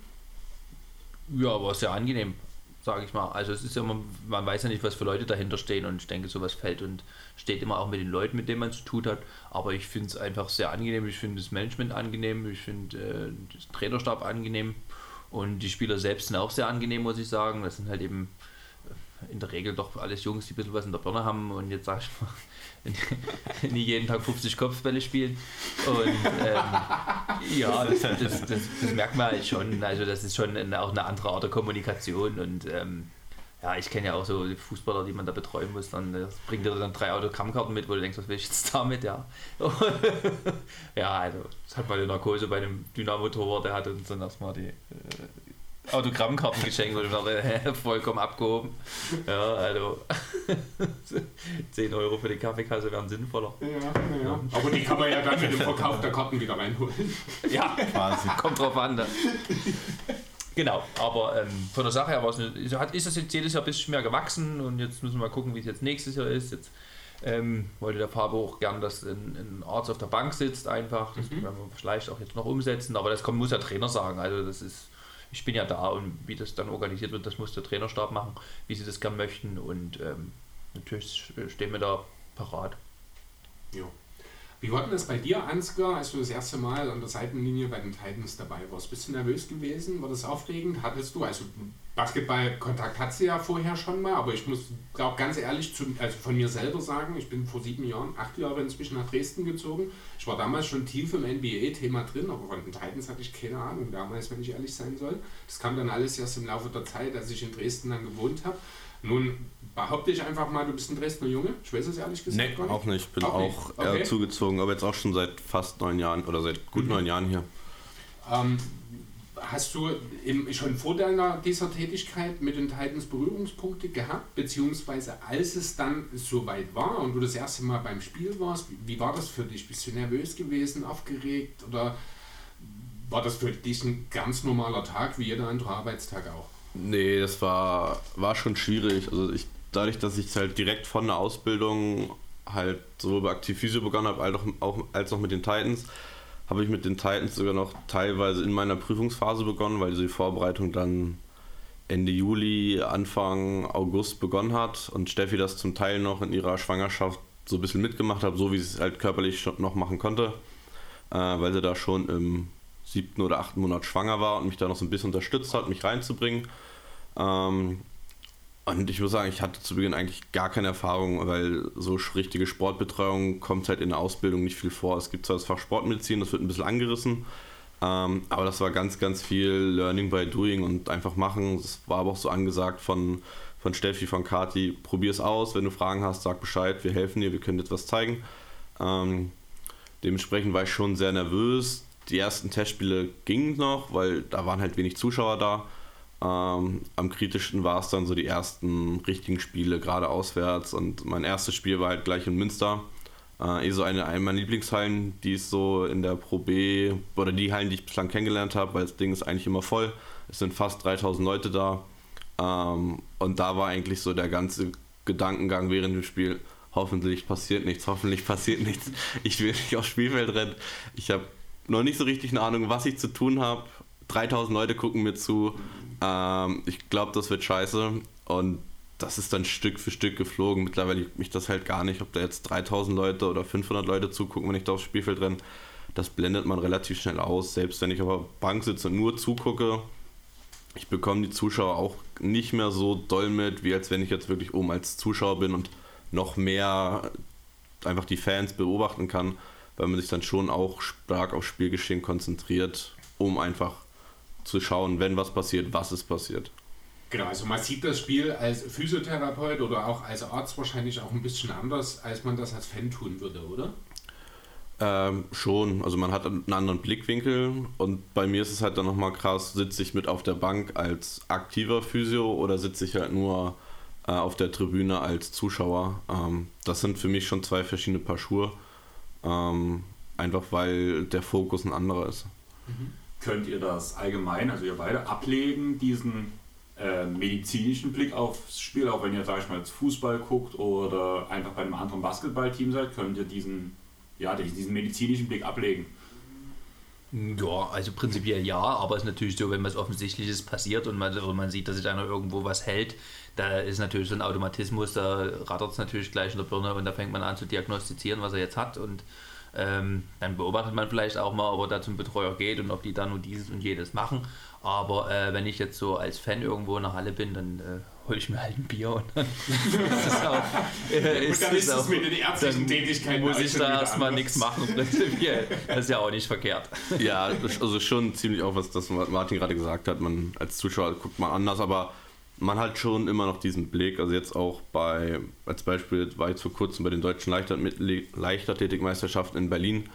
Ja, aber sehr angenehm, sage ich mal. Also es ist ja immer, man weiß ja nicht, was für Leute dahinter stehen und ich denke, sowas fällt und steht immer auch mit den Leuten, mit denen man zu tun hat. Aber ich finde es einfach sehr angenehm. Ich finde das Management angenehm, ich finde äh, das Trainerstab angenehm und die Spieler selbst sind auch sehr angenehm, muss ich sagen. Das sind halt eben in der Regel doch alles Jungs, die ein bisschen was in der Birne haben und jetzt sag ich mal, <laughs> nie jeden Tag 50 Kopfbälle spielen. Und ähm, ja, das, das, das, das merkt man halt schon. Also das ist schon eine, auch eine andere Art der Kommunikation und ähm, ja, ich kenne ja auch so Fußballer, die man da betreuen muss. Dann das bringt dir dann drei Autogrammkarten mit, wo du denkst, was will ich jetzt damit? Ja, <laughs> ja also das hat mal eine Narkose bei einem Dynamo-Torwart, der hat uns dann erstmal die äh, Autogrammkarten geschenkt und ich dachte, hä, vollkommen abgehoben. Ja, also <laughs> 10 Euro für die Kaffeekasse wären sinnvoller. Ja, ja. Aber die kann man ja dann mit dem Verkauf der Karten wieder reinholen. <laughs> Ja, Quasi. kommt drauf an. Dann. Genau, aber ähm, von der Sache her war es ist- hat- ist das jetzt jedes Jahr ein bisschen mehr gewachsen und jetzt müssen wir mal gucken, wie es jetzt nächstes Jahr ist. Jetzt ähm, wollte der Fabo auch gern, dass ein, ein Arzt auf der Bank sitzt einfach. Das werden wir vielleicht auch jetzt noch umsetzen, aber das kommt, muss der Trainer sagen. Also das ist, ich bin ja da und wie das dann organisiert wird, das muss der Trainerstab machen, wie sie das gern möchten und ähm, natürlich stehen wir da parat. Jo. Wie war denn das bei dir, Ansgar, als du das erste Mal an der Seitenlinie bei den Titans dabei warst? Bist du nervös gewesen? War das aufregend? Hattest du, also Basketballkontakt hattest du ja vorher schon mal, aber ich muss, glaube ganz ehrlich, zu, also von mir selber sagen, ich bin vor sieben Jahren, acht Jahre inzwischen nach Dresden gezogen. Ich war damals schon tief im NBA-Thema drin, aber von den Titans hatte ich keine Ahnung damals, wenn ich ehrlich sein soll. Das kam dann alles erst im Laufe der Zeit, als ich in Dresden dann gewohnt habe. Nun behaupte ich einfach mal, du bist ein Dresdner Junge. Ich weiß es ehrlich gesagt Nee, gar nicht. auch nicht. Ich bin Auch nicht. auch Okay. eher zugezogen, aber jetzt auch schon seit fast neun Jahren oder seit gut neun Jahren hier. Ähm, hast du im, schon vor deiner, dieser Tätigkeit mit den Titans Berührungspunkte gehabt, beziehungsweise als es dann soweit war und du das erste Mal beim Spiel warst, wie, wie war das für dich? Bist du nervös gewesen, aufgeregt oder war das für dich ein ganz normaler Tag wie jeder andere Arbeitstag auch? Nee, das war, war schon schwierig. Also ich, dadurch, dass ich halt direkt von der Ausbildung halt sowohl bei Active Physio begonnen habe, als auch, als auch mit den Titans, habe ich mit den Titans sogar noch teilweise in meiner Prüfungsphase begonnen, weil diese Vorbereitung dann Ende Juli, Anfang August begonnen hat und Steffi das zum Teil noch in ihrer Schwangerschaft so ein bisschen mitgemacht hat, so wie sie es halt körperlich noch machen konnte, äh, weil sie da schon im siebten oder achten Monat schwanger war und mich da noch so ein bisschen unterstützt hat, mich reinzubringen. Ähm, und ich muss sagen, ich hatte zu Beginn eigentlich gar keine Erfahrung, weil so richtige Sportbetreuung kommt halt in der Ausbildung nicht viel vor. Es gibt zwar das Fach Sportmedizin, das wird ein bisschen angerissen, ähm, aber das war ganz, ganz viel Learning by Doing und einfach machen. Es war aber auch so angesagt von, von Steffi, von Kati, probier es aus, wenn du Fragen hast, sag Bescheid, wir helfen dir, wir können dir etwas zeigen. Ähm, dementsprechend war ich schon sehr nervös. Die ersten Testspiele gingen noch, weil da waren halt wenig Zuschauer da. Ähm, am kritischsten war es dann so die ersten richtigen Spiele, gerade auswärts. Und mein erstes Spiel war halt gleich in Münster. Äh, eh so eine, eine meiner Lieblingshallen, die ist so in der Pro B, oder die Hallen, die ich bislang kennengelernt habe, weil das Ding ist eigentlich immer voll. Es sind fast 3000 Leute da. Ähm, und da war eigentlich so der ganze Gedankengang während dem Spiel, hoffentlich passiert nichts, hoffentlich passiert nichts. Ich will nicht aufs Spielfeld rennen. Ich habe noch nicht so richtig eine Ahnung, was ich zu tun habe. 3000 Leute gucken mir zu. Ähm, ich glaube, das wird scheiße. Und das ist dann Stück für Stück geflogen. Mittlerweile juckt mich das halt gar nicht, ob da jetzt 3000 Leute oder 500 Leute zugucken, wenn ich da aufs Spielfeld renne. Das blendet man relativ schnell aus. Selbst wenn ich auf der Bank sitze und nur zugucke, ich bekomme die Zuschauer auch nicht mehr so doll mit, wie als wenn ich jetzt wirklich oben als Zuschauer bin und noch mehr einfach die Fans beobachten kann, weil man sich dann schon auch stark aufs Spielgeschehen konzentriert, um einfach zu schauen, wenn was passiert, was ist passiert. Genau, also man sieht das Spiel als Physiotherapeut oder auch als Arzt wahrscheinlich auch ein bisschen anders, als man das als Fan tun würde, oder? Ähm, schon, also man hat einen anderen Blickwinkel und bei mir ist es halt dann nochmal krass, sitze ich mit auf der Bank als aktiver Physio oder sitze ich halt nur äh, auf der Tribüne als Zuschauer. Ähm, das sind für mich schon zwei verschiedene Paar Schuhe, ähm, einfach weil der Fokus ein anderer ist. Mhm. Könnt ihr das allgemein, also ihr beide, ablegen, diesen äh, medizinischen Blick aufs Spiel, auch wenn ihr, sag ich mal, jetzt Fußball guckt oder einfach bei einem anderen Basketballteam seid, könnt ihr diesen, ja, diesen medizinischen Blick ablegen? Ja, also prinzipiell ja, aber es ist natürlich so, wenn was Offensichtliches passiert und man, oder man sieht, dass sich einer irgendwo was hält, da ist natürlich so ein Automatismus, da rattert es natürlich gleich in der Birne und da fängt man an zu diagnostizieren, was er jetzt hat und ähm, dann beobachtet man vielleicht auch mal, ob er da zum Betreuer geht und ob die da nur dieses und jenes machen. Aber äh, wenn ich jetzt so als Fan irgendwo in der Halle bin, dann äh, hole ich mir halt ein Bier und dann <laughs> ist es auch. Äh, ist, dann ist es mit den ärztlichen Tätigkeiten muss ich da erstmal nichts machen, prinzipiell. Das ist ja auch nicht verkehrt. Ja, also schon ziemlich auch, was das Martin gerade gesagt hat. Man als Zuschauer guckt man anders, aber man hat schon immer noch diesen Blick. Also jetzt auch bei, als Beispiel war ich vor kurzem bei den deutschen Leichtathletikmeisterschaften in Berlin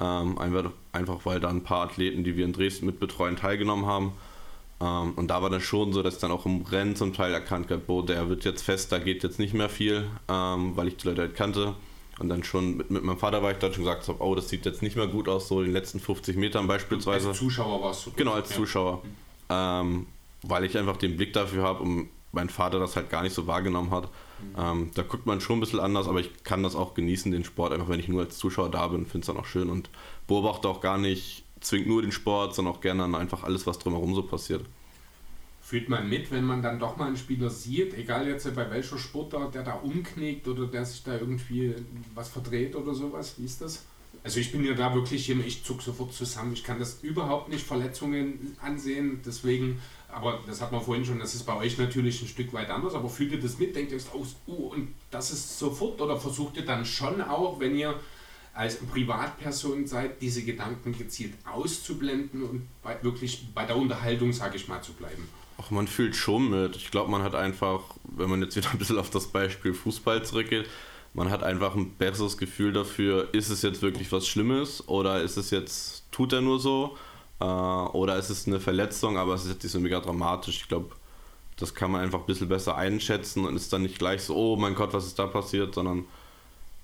ähm, einfach, weil da ein paar Athleten, die wir in Dresden mitbetreuen, teilgenommen haben. Ähm, und da war dann schon so, dass dann auch im Rennen zum Teil erkannt hat, boah, der wird jetzt fest, da geht jetzt nicht mehr viel, ähm, weil ich die Leute halt kannte. Und dann schon mit, mit meinem Vater war ich da schon gesagt habe, oh, das sieht jetzt nicht mehr gut aus, so in den letzten 50 Metern beispielsweise. Als Zuschauer warst du. Genau, als ja. Zuschauer. Ähm, weil ich einfach den Blick dafür habe und mein Vater das halt gar nicht so wahrgenommen hat. Ähm, da guckt man schon ein bisschen anders, aber ich kann das auch genießen, den Sport, einfach wenn ich nur als Zuschauer da bin, finde es dann auch schön und beobachte auch gar nicht zwingt nur den Sport, sondern auch gerne einfach alles, was drumherum so passiert. Fühlt man mit, wenn man dann doch mal einen Spieler sieht, egal jetzt bei welcher Sportart, der da umknickt oder der sich da irgendwie was verdreht oder sowas? Wie ist das? Also ich bin ja da wirklich hier, ich zuck sofort zusammen. Ich kann das überhaupt nicht Verletzungen ansehen. Deswegen aber das hat man vorhin schon, das ist bei euch natürlich ein Stück weit anders, aber fühlt ihr das mit, denkt ihr aus, uh, und das ist sofort oder versucht ihr dann schon auch, wenn ihr als Privatperson seid, diese Gedanken gezielt auszublenden und bei, wirklich bei der Unterhaltung, sage ich mal, zu bleiben? Ach, man fühlt schon mit. Ich glaube, man hat einfach, wenn man jetzt wieder ein bisschen auf das Beispiel Fußball zurückgeht, man hat einfach ein besseres Gefühl dafür, ist es jetzt wirklich was Schlimmes oder ist es jetzt, tut er nur so? Äh, oder ist es eine Verletzung, aber es ist jetzt nicht so mega dramatisch. Ich glaube, das kann man einfach ein bisschen besser einschätzen und ist dann nicht gleich so, oh mein Gott, was ist da passiert, sondern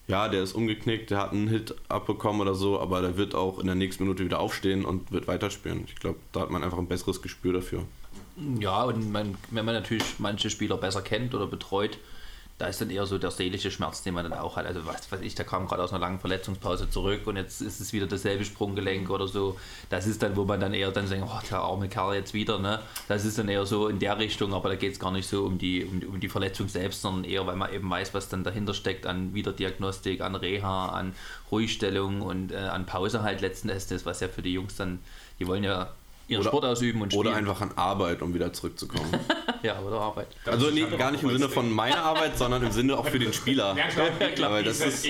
ja, der ist umgeknickt, der hat einen Hit abbekommen oder so, aber der wird auch in der nächsten Minute wieder aufstehen und wird weiterspielen. Ich glaube, da hat man einfach ein besseres Gespür dafür. Ja, und man, wenn man natürlich manche Spieler besser kennt oder betreut, da ist dann eher so der seelische Schmerz, den man dann auch hat. Also was weiß ich, der kam gerade aus einer langen Verletzungspause zurück und jetzt ist es wieder dasselbe Sprunggelenk oder so. Das ist dann, wo man dann eher dann denkt, oh, der arme Kerl jetzt wieder. Ne? Das ist dann eher so in der Richtung, aber da geht es gar nicht so um die, um, um die Verletzung selbst, sondern eher, weil man eben weiß, was dann dahinter steckt an Wiederdiagnostik, an Reha, an Ruhigstellung und äh, an Pause halt letzten Endes, was ja für die Jungs dann, die wollen ja ihren Oder- Sport ausüben und spielen. Oder einfach an Arbeit, um wieder zurückzukommen. <laughs> ja, oder Arbeit. also nee, gar nicht im Sinne von meiner Arbeit, sondern im Sinne auch für den Spieler. Ja, klar, klar. Weil das das, ist-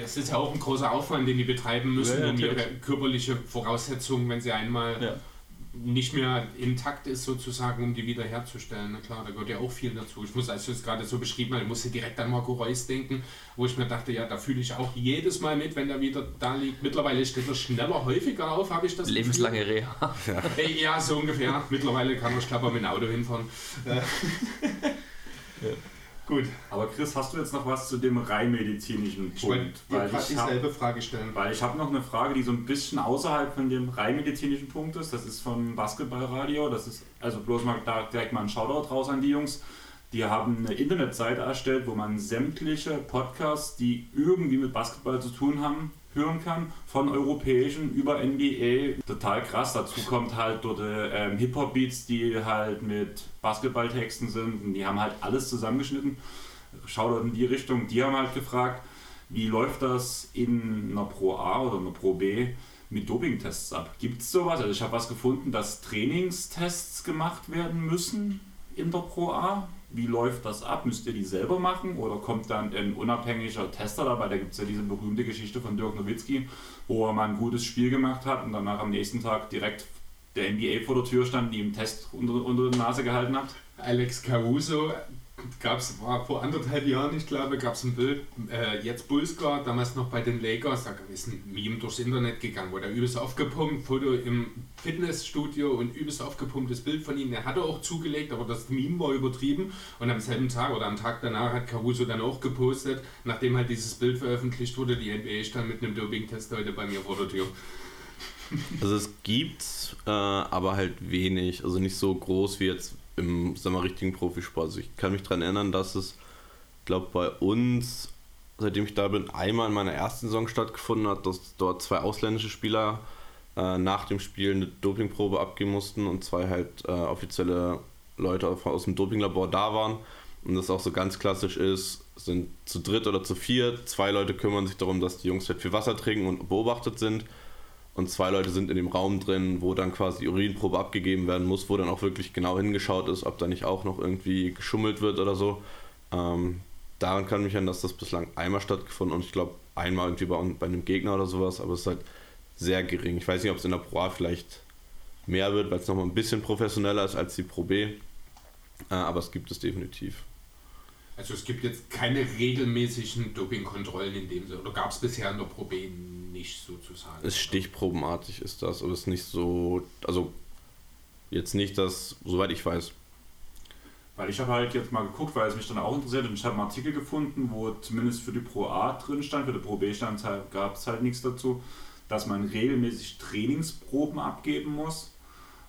das ist ja auch ein großer Aufwand, den die betreiben müssen, Ja, ja, um ihre körperliche Voraussetzungen, wenn sie einmal Ja. Nicht mehr intakt ist, sozusagen, um die wiederherzustellen. Na klar, da gehört ja auch viel dazu. Ich muss, als du es gerade so beschrieben hast, ich musste direkt an Marco Reus denken, wo ich mir dachte, ja, da fühle ich auch jedes Mal mit, wenn er wieder da liegt. Mittlerweile steht er schneller, häufiger auf, habe ich das Gefühl. Lebenslange Reha. Ey, Ja, so ungefähr. Mittlerweile kann er schlapper mit dem Auto hinfahren. Äh, <laughs> Gut, Aber Chris, hast du jetzt noch was zu dem rein medizinischen ich wollte Punkt? Weil gerade ich hab- dieselbe Frage stellen. Weil ich habe noch eine Frage, die so ein bisschen außerhalb von dem rein medizinischen Punkt ist. Das ist vom Basketballradio. Das ist also bloß mal da direkt mal ein Shoutout raus an die Jungs. Die haben eine Internetseite erstellt, wo man sämtliche Podcasts, die irgendwie mit Basketball zu tun haben, hören kann. Von europäischen über NBA. Total krass. Dazu kommt halt dort äh, ähm, Hip-Hop-Beats, die halt mit Basketballtexten sind. Und die haben halt alles zusammengeschnitten. Shoutout in die Richtung. Die haben halt gefragt, wie läuft das in einer Pro A oder einer Pro B mit Dopingtests ab? Gibt es sowas? Also ich habe was gefunden, dass Trainingstests gemacht werden müssen in der Pro A. Wie läuft das ab? Müsst ihr die selber machen oder kommt dann ein unabhängiger Tester dabei? Da gibt es ja diese berühmte Geschichte von Dirk Nowitzki, wo er mal ein gutes Spiel gemacht hat und danach am nächsten Tag direkt der NBA vor der Tür stand, die ihm Test unter, unter die Nase gehalten hat. Alex Caruso gab's, war vor anderthalb Jahren, ich glaube, gab es ein Bild, äh, jetzt Bulska, damals noch bei den Lakers, da ist ein Meme durchs Internet gegangen, wo der übelst aufgepumpt, Foto im Fitnessstudio und übelst aufgepumptes Bild von ihm. Er hatte auch zugelegt, aber das Meme war übertrieben und am selben Tag oder am Tag danach hat Caruso dann auch gepostet, nachdem halt dieses Bild veröffentlicht wurde, die NBA stand mit einem Dopingtest heute bei mir vor der Tür. Also es gibt, äh, aber halt wenig, also nicht so groß wie jetzt im wir, mal, richtigen Profisport. Also ich kann mich daran erinnern, dass es, glaube bei uns, seitdem ich da bin, einmal in meiner ersten Saison stattgefunden hat, dass dort zwei ausländische Spieler äh, nach dem Spiel eine Dopingprobe abgeben mussten und zwei halt äh, offizielle Leute aus aus dem Dopinglabor da waren. Und das auch so ganz klassisch ist, sind zu dritt oder zu viert, zwei Leute kümmern sich darum, dass die Jungs halt viel Wasser trinken und beobachtet sind und zwei Leute sind in dem Raum drin, wo dann quasi die Urinprobe abgegeben werden muss, wo dann auch wirklich genau hingeschaut ist, ob da nicht auch noch irgendwie geschummelt wird oder so. Ähm, daran kann ich mich erinnern, dass das bislang einmal stattgefunden und ich glaube einmal irgendwie bei, bei einem Gegner oder sowas, aber es ist halt sehr gering. Ich weiß nicht, ob es in der Pro A vielleicht mehr wird, weil es nochmal ein bisschen professioneller ist als die Pro B, äh, aber es gibt es definitiv. Also es gibt jetzt keine regelmäßigen Dopingkontrollen in dem Sinne, oder gab es bisher in der Pro B nicht sozusagen. Es ist stichprobenartig ist das, aber es ist nicht so, also jetzt nicht das, soweit ich weiß, Weil ich habe halt jetzt mal geguckt, weil es mich dann auch interessiert und ich habe einen Artikel gefunden, wo zumindest für die Pro A drin stand, für die Pro B stand halt, gab es halt nichts dazu, dass man regelmäßig Trainingsproben abgeben muss,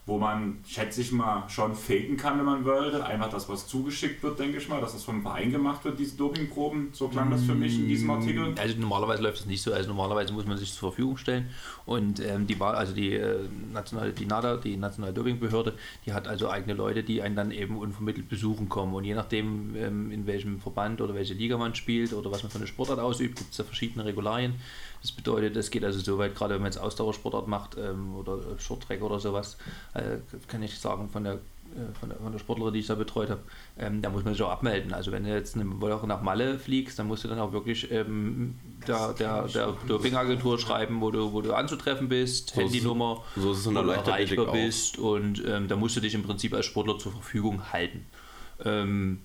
wo man, schätze ich mal, schon faken kann, wenn man wollte. Einfach das, was zugeschickt wird, denke ich mal, dass das vom Verein gemacht wird, diese Dopingproben. So klang das für mich in diesem Artikel. Also normalerweise läuft das nicht so. Also normalerweise muss man sich zur Verfügung stellen und ähm, die war also die äh, nationale die NADA, die nationale Dopingbehörde, die hat also eigene Leute, die einen dann eben unvermittelt besuchen kommen und je nachdem ähm, in welchem Verband oder welche Liga man spielt oder was man für eine Sportart ausübt, gibt es da verschiedene Regularien. Das bedeutet, es geht also so weit, gerade wenn man jetzt Ausdauersportart macht ähm, oder Shorttrack oder sowas, äh, kann ich sagen von der äh, von der, von der Sportlerin, die ich da betreut habe, ähm, da muss man sich auch abmelden. Also wenn du jetzt eine Woche nach Malle fliegst, dann musst du dann auch wirklich ähm, der, der, der Dopingagentur schreiben, wo du, wo du anzutreffen bist, So Handynummer, so ist es in der wo du Leichtathletik erreichbar bist und ähm, da musst du dich im Prinzip als Sportler zur Verfügung halten. Ähm,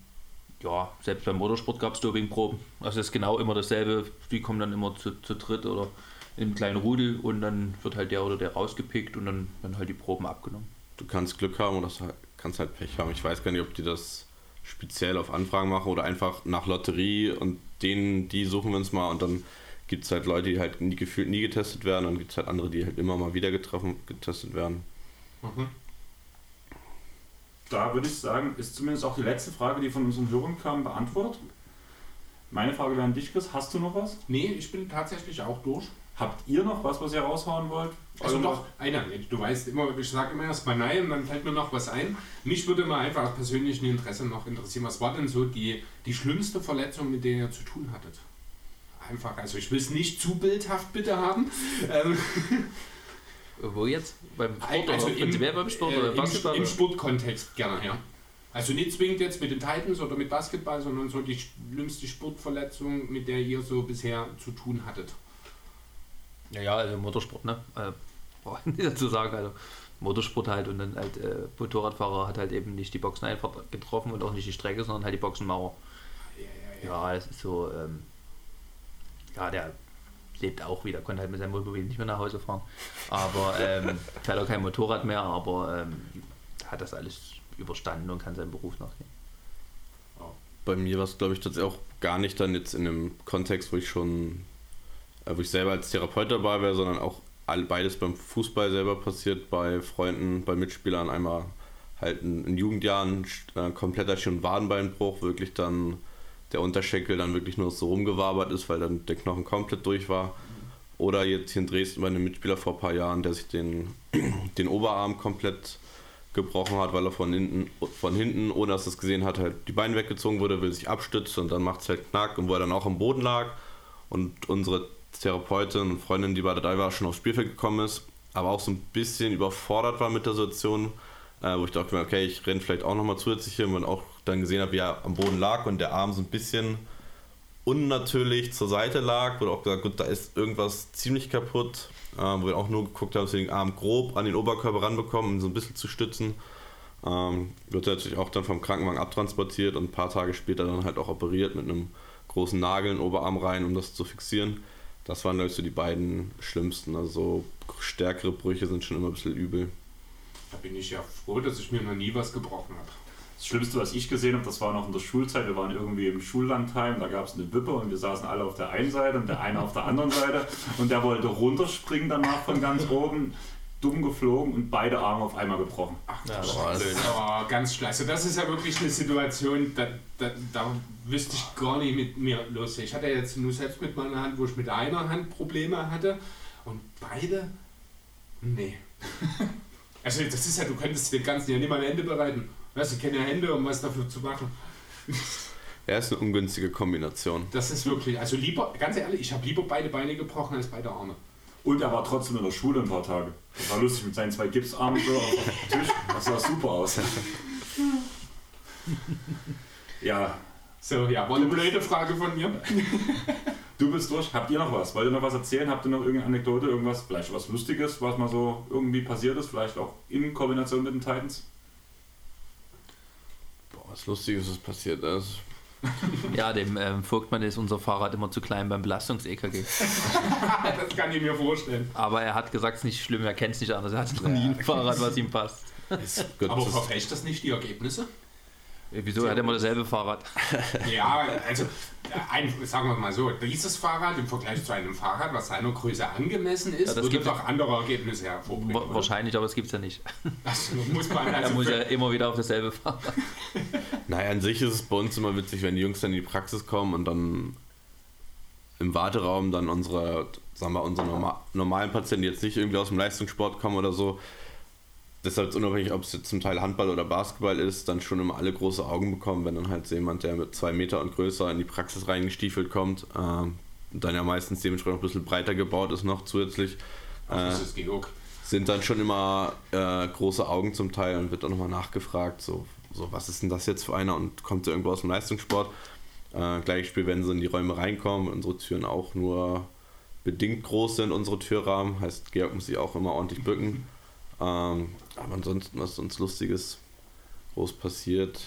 ja, selbst beim Motorsport gab es Dopingproben. Also es ist genau immer dasselbe. Die kommen dann immer zu, zu dritt oder in einem kleinen Rudel und dann wird halt der oder der rausgepickt und dann werden halt die Proben abgenommen. du kannst Glück haben oder du kannst halt Pech haben. Ich weiß gar nicht, ob die das speziell auf Anfragen machen oder einfach nach Lotterie und denen, die suchen wir uns mal und dann gibt es halt Leute, die halt nie gefühlt nie getestet werden und gibt es halt andere, die halt immer mal wieder getroffen, getestet werden. Mhm. Da würde ich sagen, ist zumindest auch die letzte Frage, die von unseren Hörern kam, beantwortet. Meine Frage wäre an dich, Chris. Hast du noch was? Nee, ich bin tatsächlich auch durch. Habt ihr noch was, was ihr raushauen wollt? Also Eure- doch, einer. Du weißt immer, ich sage immer erst mal nein und dann fällt mir noch was ein. Mich würde mal einfach aus persönlichem Interesse noch interessieren, was war denn so die, die schlimmste Verletzung, mit der ihr zu tun hattet? Einfach, also ich will es nicht zu bildhaft bitte haben. <laughs> Wo jetzt? Beim Sport also oder prinzipiell beim Sport äh, oder im, Basketball? Im Sportkontext gerne, ja. Also nicht zwingend jetzt mit den Titans oder mit Basketball, sondern so die schlimmste Sportverletzung, mit der ihr so bisher zu tun hattet. Ja, ja, also Motorsport, ne? Äh, ich <laughs> nicht dazu sagen, also Motorsport halt und dann halt äh, Motorradfahrer hat halt eben nicht die Boxen einfach getroffen und auch nicht die Strecke, sondern halt die Boxenmauer. Ja, ja, ja. Ja, das ist so, ähm, ja, der lebt auch wieder, konnte halt mit seinem Wohnmobil nicht mehr nach Hause fahren. Aber ähm, fährt auch kein Motorrad mehr, aber ähm, hat das alles überstanden und kann seinem Beruf nachgehen. Bei mir war es, glaube ich, tatsächlich auch gar nicht dann jetzt in einem Kontext, wo ich schon, äh, wo ich selber als Therapeut dabei wäre, sondern auch all, beides beim Fußball selber passiert, bei Freunden, bei Mitspielern. Einmal halt in, in Jugendjahren äh, kompletter Schien- Wadenbeinbruch, wirklich dann der Unterschenkel dann wirklich nur so rumgewabert ist, weil dann der Knochen komplett durch war. Oder jetzt hier in Dresden bei einem Mitspieler vor ein paar Jahren, der sich den, <clears throat> den Oberarm komplett gebrochen hat, weil er von hinten, von hinten, ohne dass er es gesehen hat, halt die Beine weggezogen wurde, will sich abstützen und dann macht es halt Knack und wo er dann auch am Boden lag und unsere Therapeutin und Freundin, die bei der war, schon aufs Spielfeld gekommen ist, aber auch so ein bisschen überfordert war mit der Situation, äh, wo ich dachte, okay, ich renne vielleicht auch nochmal zusätzlich und man auch dann gesehen hat, wie er am Boden lag und der Arm so ein bisschen unnatürlich zur Seite lag, wurde auch gesagt, gut, da ist irgendwas ziemlich kaputt, äh, wo wir auch nur geguckt haben, dass wir den Arm grob an den Oberkörper ranbekommen, um so ein bisschen zu stützen. Ähm, wird natürlich auch dann vom Krankenwagen abtransportiert und ein paar Tage später dann halt auch operiert mit einem großen Nagel in den Oberarm rein, um das zu fixieren. Das waren, glaube so die beiden schlimmsten. Also so stärkere Brüche sind schon immer ein bisschen übel. Da bin ich ja froh, dass ich mir noch nie was gebrochen habe. Das Schlimmste, was ich gesehen habe, das war noch in der Schulzeit. Wir waren irgendwie im Schullandheim, da gab es eine Wippe und wir saßen alle auf der einen Seite und der eine auf der anderen Seite. Und der wollte runterspringen danach von ganz oben, dumm geflogen und beide Arme auf einmal gebrochen. Ach, Ja, das das ist aber ganz schlecht. Also das ist ja wirklich eine Situation, da, da, da wüsste ich gar nicht mit mir los. Ich hatte jetzt nur selbst mit meiner Hand, wo ich mit einer Hand Probleme hatte und beide, nee. <laughs> Also das ist ja, du könntest den ganzen ja nicht mal Hände bereiten. Weißt du, keine Hände, um was dafür zu machen. Er ist eine ungünstige Kombination. Das ist wirklich, also lieber, ganz ehrlich, ich habe lieber beide Beine gebrochen als beide Arme. Und er war trotzdem in der Schule ein paar Tage. Das war lustig mit seinen zwei Gipsarmen so auf dem Tisch. Das sah super aus. Ja, So, ja, war eine blöde Frage von mir. <laughs> du bist durch. Habt ihr noch was? Wollt ihr noch was erzählen? Habt ihr noch irgendeine Anekdote, irgendwas, vielleicht was Lustiges, was mal so irgendwie passiert ist? Vielleicht auch in Kombination mit den Titans? Was Lustiges ist passiert ist. <laughs> Ja, dem ähm, Vogtmann ist unser Fahrrad immer zu klein beim Belastungs-EKG. <laughs> Das kann ich mir vorstellen. Aber er hat gesagt, es ist nicht schlimm, er kennt es nicht anders. Er hat noch nie ein Fahrrad, was ihm passt. Ist, Gott, Aber verfälscht das nicht die Ergebnisse? Äh, Wieso? Er hat immer dasselbe Fahrrad. <laughs> Ja, also ein, sagen wir mal so, dieses Fahrrad im Vergleich zu einem Fahrrad, was seiner Größe angemessen ist, Ja, das würde gibt- doch andere Ergebnisse hervorbringen. Wa- oder? Wahrscheinlich, aber es gibt es ja nicht. <laughs> Das muss man <laughs> Er also muss ja immer wieder auf dasselbe Fahrrad. naja, an sich ist es bei uns immer witzig, wenn die Jungs dann in die Praxis kommen und dann im Warteraum dann unsere, sagen wir, unsere norma normalen Patienten, die jetzt nicht irgendwie aus dem Leistungssport kommen oder so, deshalb ist unabhängig, ob es jetzt zum Teil Handball oder Basketball ist, dann schon immer alle große Augen bekommen, wenn dann halt so jemand, der mit zwei Meter und größer in die Praxis reingestiefelt kommt, und dann ja meistens dementsprechend noch ein bisschen breiter gebaut ist noch zusätzlich. Äh, das ist Georg. sind dann schon immer äh, große Augen zum Teil und wird dann nochmal nachgefragt, so, so was ist denn das jetzt für einer und kommt der irgendwo aus dem Leistungssport. Äh, gleiches Spiel, wenn sie in die Räume reinkommen, unsere Türen auch nur bedingt groß sind, unsere Türrahmen, heißt Georg muss sich auch immer ordentlich bücken. Ähm, aber ansonsten, was sonst Lustiges groß passiert.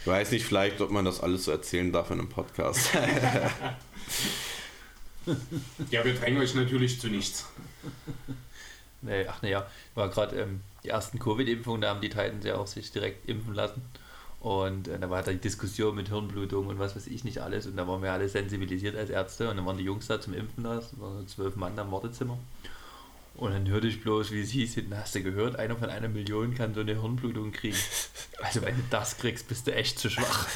Ich weiß nicht, vielleicht, ob man das alles so erzählen darf in einem Podcast. <laughs> Ja, wir drängen euch natürlich zu nichts. Nee, ach naja, war gerade ähm, die ersten Covid-Impfungen, da haben die Titans ja auch sich direkt impfen lassen. Und äh, da war da die Diskussion mit Hirnblutung und was weiß ich nicht alles. Und da waren wir alle sensibilisiert als Ärzte. Und dann waren die Jungs da zum Impfen da, es waren so zwölf Mann da im Wartezimmer. Und dann hörte ich bloß, wie es hieß, hinten hast du gehört, einer von einer Million kann so eine Hirnblutung kriegen. Also wenn du das kriegst, bist du echt zu schwach.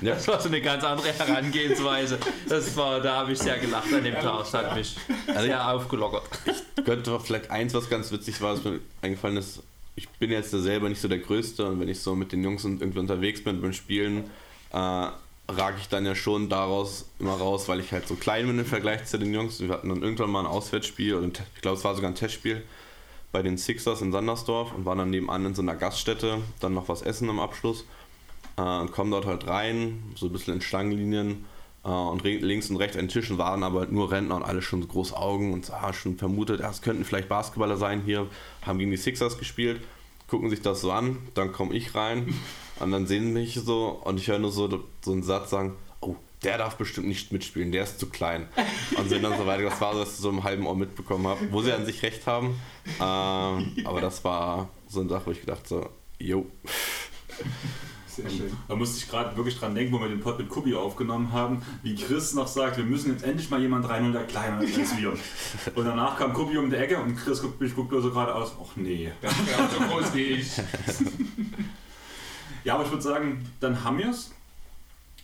Ja. Das war so eine ganz andere Herangehensweise. Das war, da habe ich sehr gelacht an dem Tag. Das hat mich sehr aufgelockert. könnte vielleicht eins, was ganz witzig war, was mir eingefallen ist. Ich bin jetzt da selber nicht so der Größte und wenn ich so mit den Jungs und irgendwie unterwegs bin beim Spielen, äh, rage ich dann ja schon daraus immer raus, weil ich halt so klein bin im Vergleich zu den Jungs. Wir hatten dann irgendwann mal ein Auswärtsspiel oder ich glaube, es war sogar ein Testspiel bei den Sixers in Sandersdorf und waren dann nebenan in so einer Gaststätte, dann noch was essen im Abschluss äh, und kommen dort halt rein, so ein bisschen in Schlangenlinien äh, und links und rechts an den Tischen waren aber halt nur Rentner und alle schon so große Augen und ah, schon vermutet, ja, es könnten vielleicht Basketballer sein hier, haben gegen die Sixers gespielt, gucken sich das so an, dann komme ich rein und dann sehen sie mich so und ich höre nur so, so einen Satz sagen, oh, der darf bestimmt nicht mitspielen, der ist zu klein. Und sind dann so weiter. Das war so, dass ich so im halben Ohr mitbekommen habe, wo sie an sich recht haben. Ähm, aber das war so eine Sache, wo ich gedacht so, jo. Sehr schön. Da musste ich gerade wirklich dran denken, wo wir den Pod mit Kubi aufgenommen haben, wie Chris noch sagt, wir müssen jetzt endlich mal jemand reinholen, der kleiner ist als wir. Und danach kam Kubi um die Ecke und Chris guckt mich guckt nur so gerade aus, ach nee. Das wäre so groß wie ich. <laughs> Ja, aber ich würde sagen, dann haben wir es.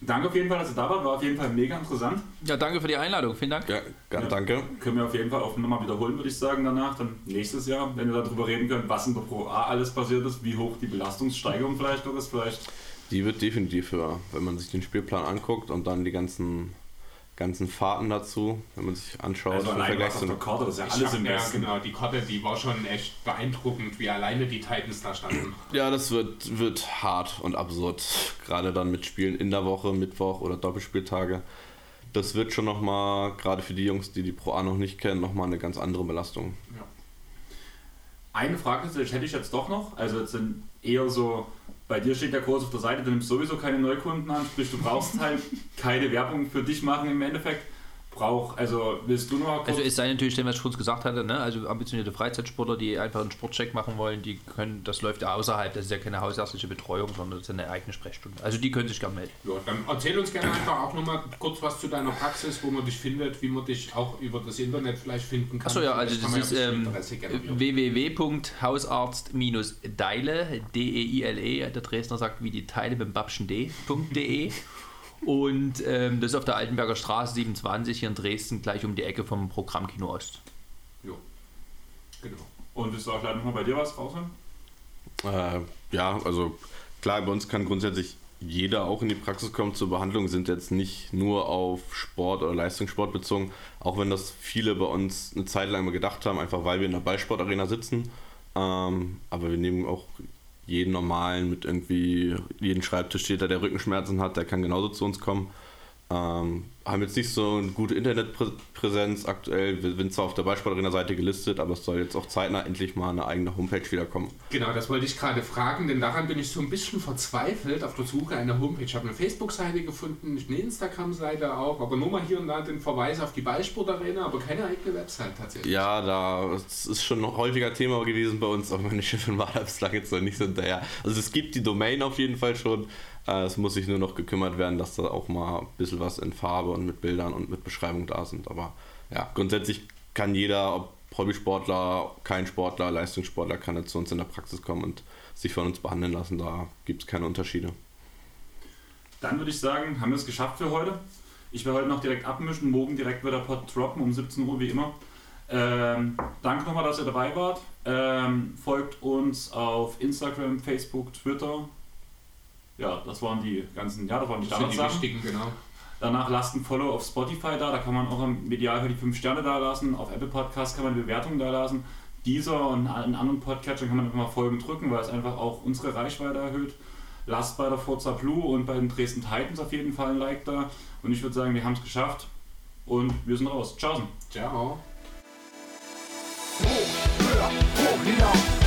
Danke auf jeden Fall, dass ihr da wart, war auf jeden Fall mega interessant. Ja, danke für die Einladung. Vielen Dank. Ja, ganz danke. Können wir auf jeden Fall auch nochmal wiederholen, würde ich sagen, danach. Dann nächstes Jahr, wenn wir darüber reden können, was in der Pro A alles passiert ist, wie hoch die Belastungssteigerung vielleicht noch ist. Vielleicht Die wird definitiv höher, wenn man sich den Spielplan anguckt und dann die ganzen, ganzen Fahrten dazu, wenn man sich anschaut. also allein was auf der Karte, das ist ja alles im ja, Westen. genau, die Karte, die war schon echt beeindruckend, wie alleine die Titans da standen. Ja, das wird, wird hart und absurd. Gerade dann mit Spielen in der Woche, Mittwoch oder Doppelspieltage. Das wird schon nochmal, gerade für die Jungs, die die Pro A noch nicht kennen, nochmal eine ganz andere Belastung. Eine Frage hätte ich jetzt doch noch. Also jetzt sind eher so, bei dir steht der Kurs auf der Seite, du nimmst sowieso keine Neukunden an, sprich du brauchst halt keine Werbung für dich machen im Endeffekt. Brauch, also willst du noch. Also es sei natürlich, dem, was ich kurz gesagt hatte, ne? also ambitionierte Freizeitsportler, die einfach einen Sportcheck machen wollen, die können, das läuft ja außerhalb, das ist ja keine hausärztliche Betreuung, sondern das ist eine eigene Sprechstunde. Also die können sich gerne melden. Ja, dann erzähl uns gerne einfach auch nochmal kurz was zu deiner Praxis, wo man dich findet, wie man dich auch über das Internet vielleicht finden kann. Achso, ja, also das man ist ähm, www.hausarzt-deile, D-E-I-L-E, der Dresdner sagt wie die Teile beim Babschen D.de <laughs> und ähm, das ist auf der Altenberger Straße 27 hier in Dresden, gleich um die Ecke vom Programm Kino Ost. Jo. Genau. Und willst du auch gleich nochmal bei dir was rausholen? Äh, ja, also klar, bei uns kann grundsätzlich jeder auch in die Praxis kommen zur Behandlung, sind jetzt nicht nur auf Sport oder Leistungssport bezogen, auch wenn das viele bei uns eine Zeit lang mal gedacht haben, einfach weil wir in der Ballsportarena sitzen. Ähm, aber wir nehmen auch jeden normalen mit irgendwie, jeden Schreibtisch steht der Rückenschmerzen hat, der kann genauso zu uns kommen. Ähm, haben jetzt nicht so eine gute Internetpräsenz aktuell. Wir sind zwar auf der Ballsportarena-Seite gelistet, aber es soll jetzt auch zeitnah endlich mal eine eigene Homepage wiederkommen. Genau, das wollte ich gerade fragen, denn daran bin ich so ein bisschen verzweifelt auf der Suche einer Homepage. Ich habe eine Facebook-Seite gefunden, eine Instagram-Seite auch, aber nur mal hier und da den Verweis auf die Ballsportarena, aber keine eigene Website tatsächlich. Ja, da das ist schon ein häufiger Thema gewesen bei uns, aber meine Chefin <laughs> war da bislang jetzt noch nicht so hinterher. Also es gibt die Domain auf jeden Fall schon. Äh, Es muss sich nur noch gekümmert werden, dass da auch mal ein bisschen was in Farbe und mit Bildern und mit Beschreibung da sind. Aber ja, grundsätzlich kann jeder, ob Hobbysportler, kein Sportler, Leistungssportler, kann jetzt zu uns in der Praxis kommen und sich von uns behandeln lassen. Da gibt es keine Unterschiede. Dann würde ich sagen, haben wir es geschafft für heute. Ich werde heute noch direkt abmischen, morgen direkt wird der Pod droppen um 17 Uhr wie immer. Ähm, danke nochmal, dass ihr dabei wart. Ähm, folgt uns auf Instagram, Facebook, Twitter. Ja, das waren die ganzen, ja, das waren die Das sind die Standardsachen. wichtigen, genau. Danach lasst ein Follow auf Spotify da, da kann man auch im Idealfall die 5 Sterne da lassen. Auf Apple Podcast kann man eine Bewertung da lassen. Dieser und allen anderen Podcatchern kann man einfach mal Folgen drücken, weil es einfach auch unsere Reichweite erhöht. Lasst bei der Forza Blue und bei den Dresden Titans auf jeden Fall ein Like da. Und ich würde sagen, wir haben es geschafft. Und wir sind raus. Ciao. Ciao. Hoch, höher, hoch hinaus.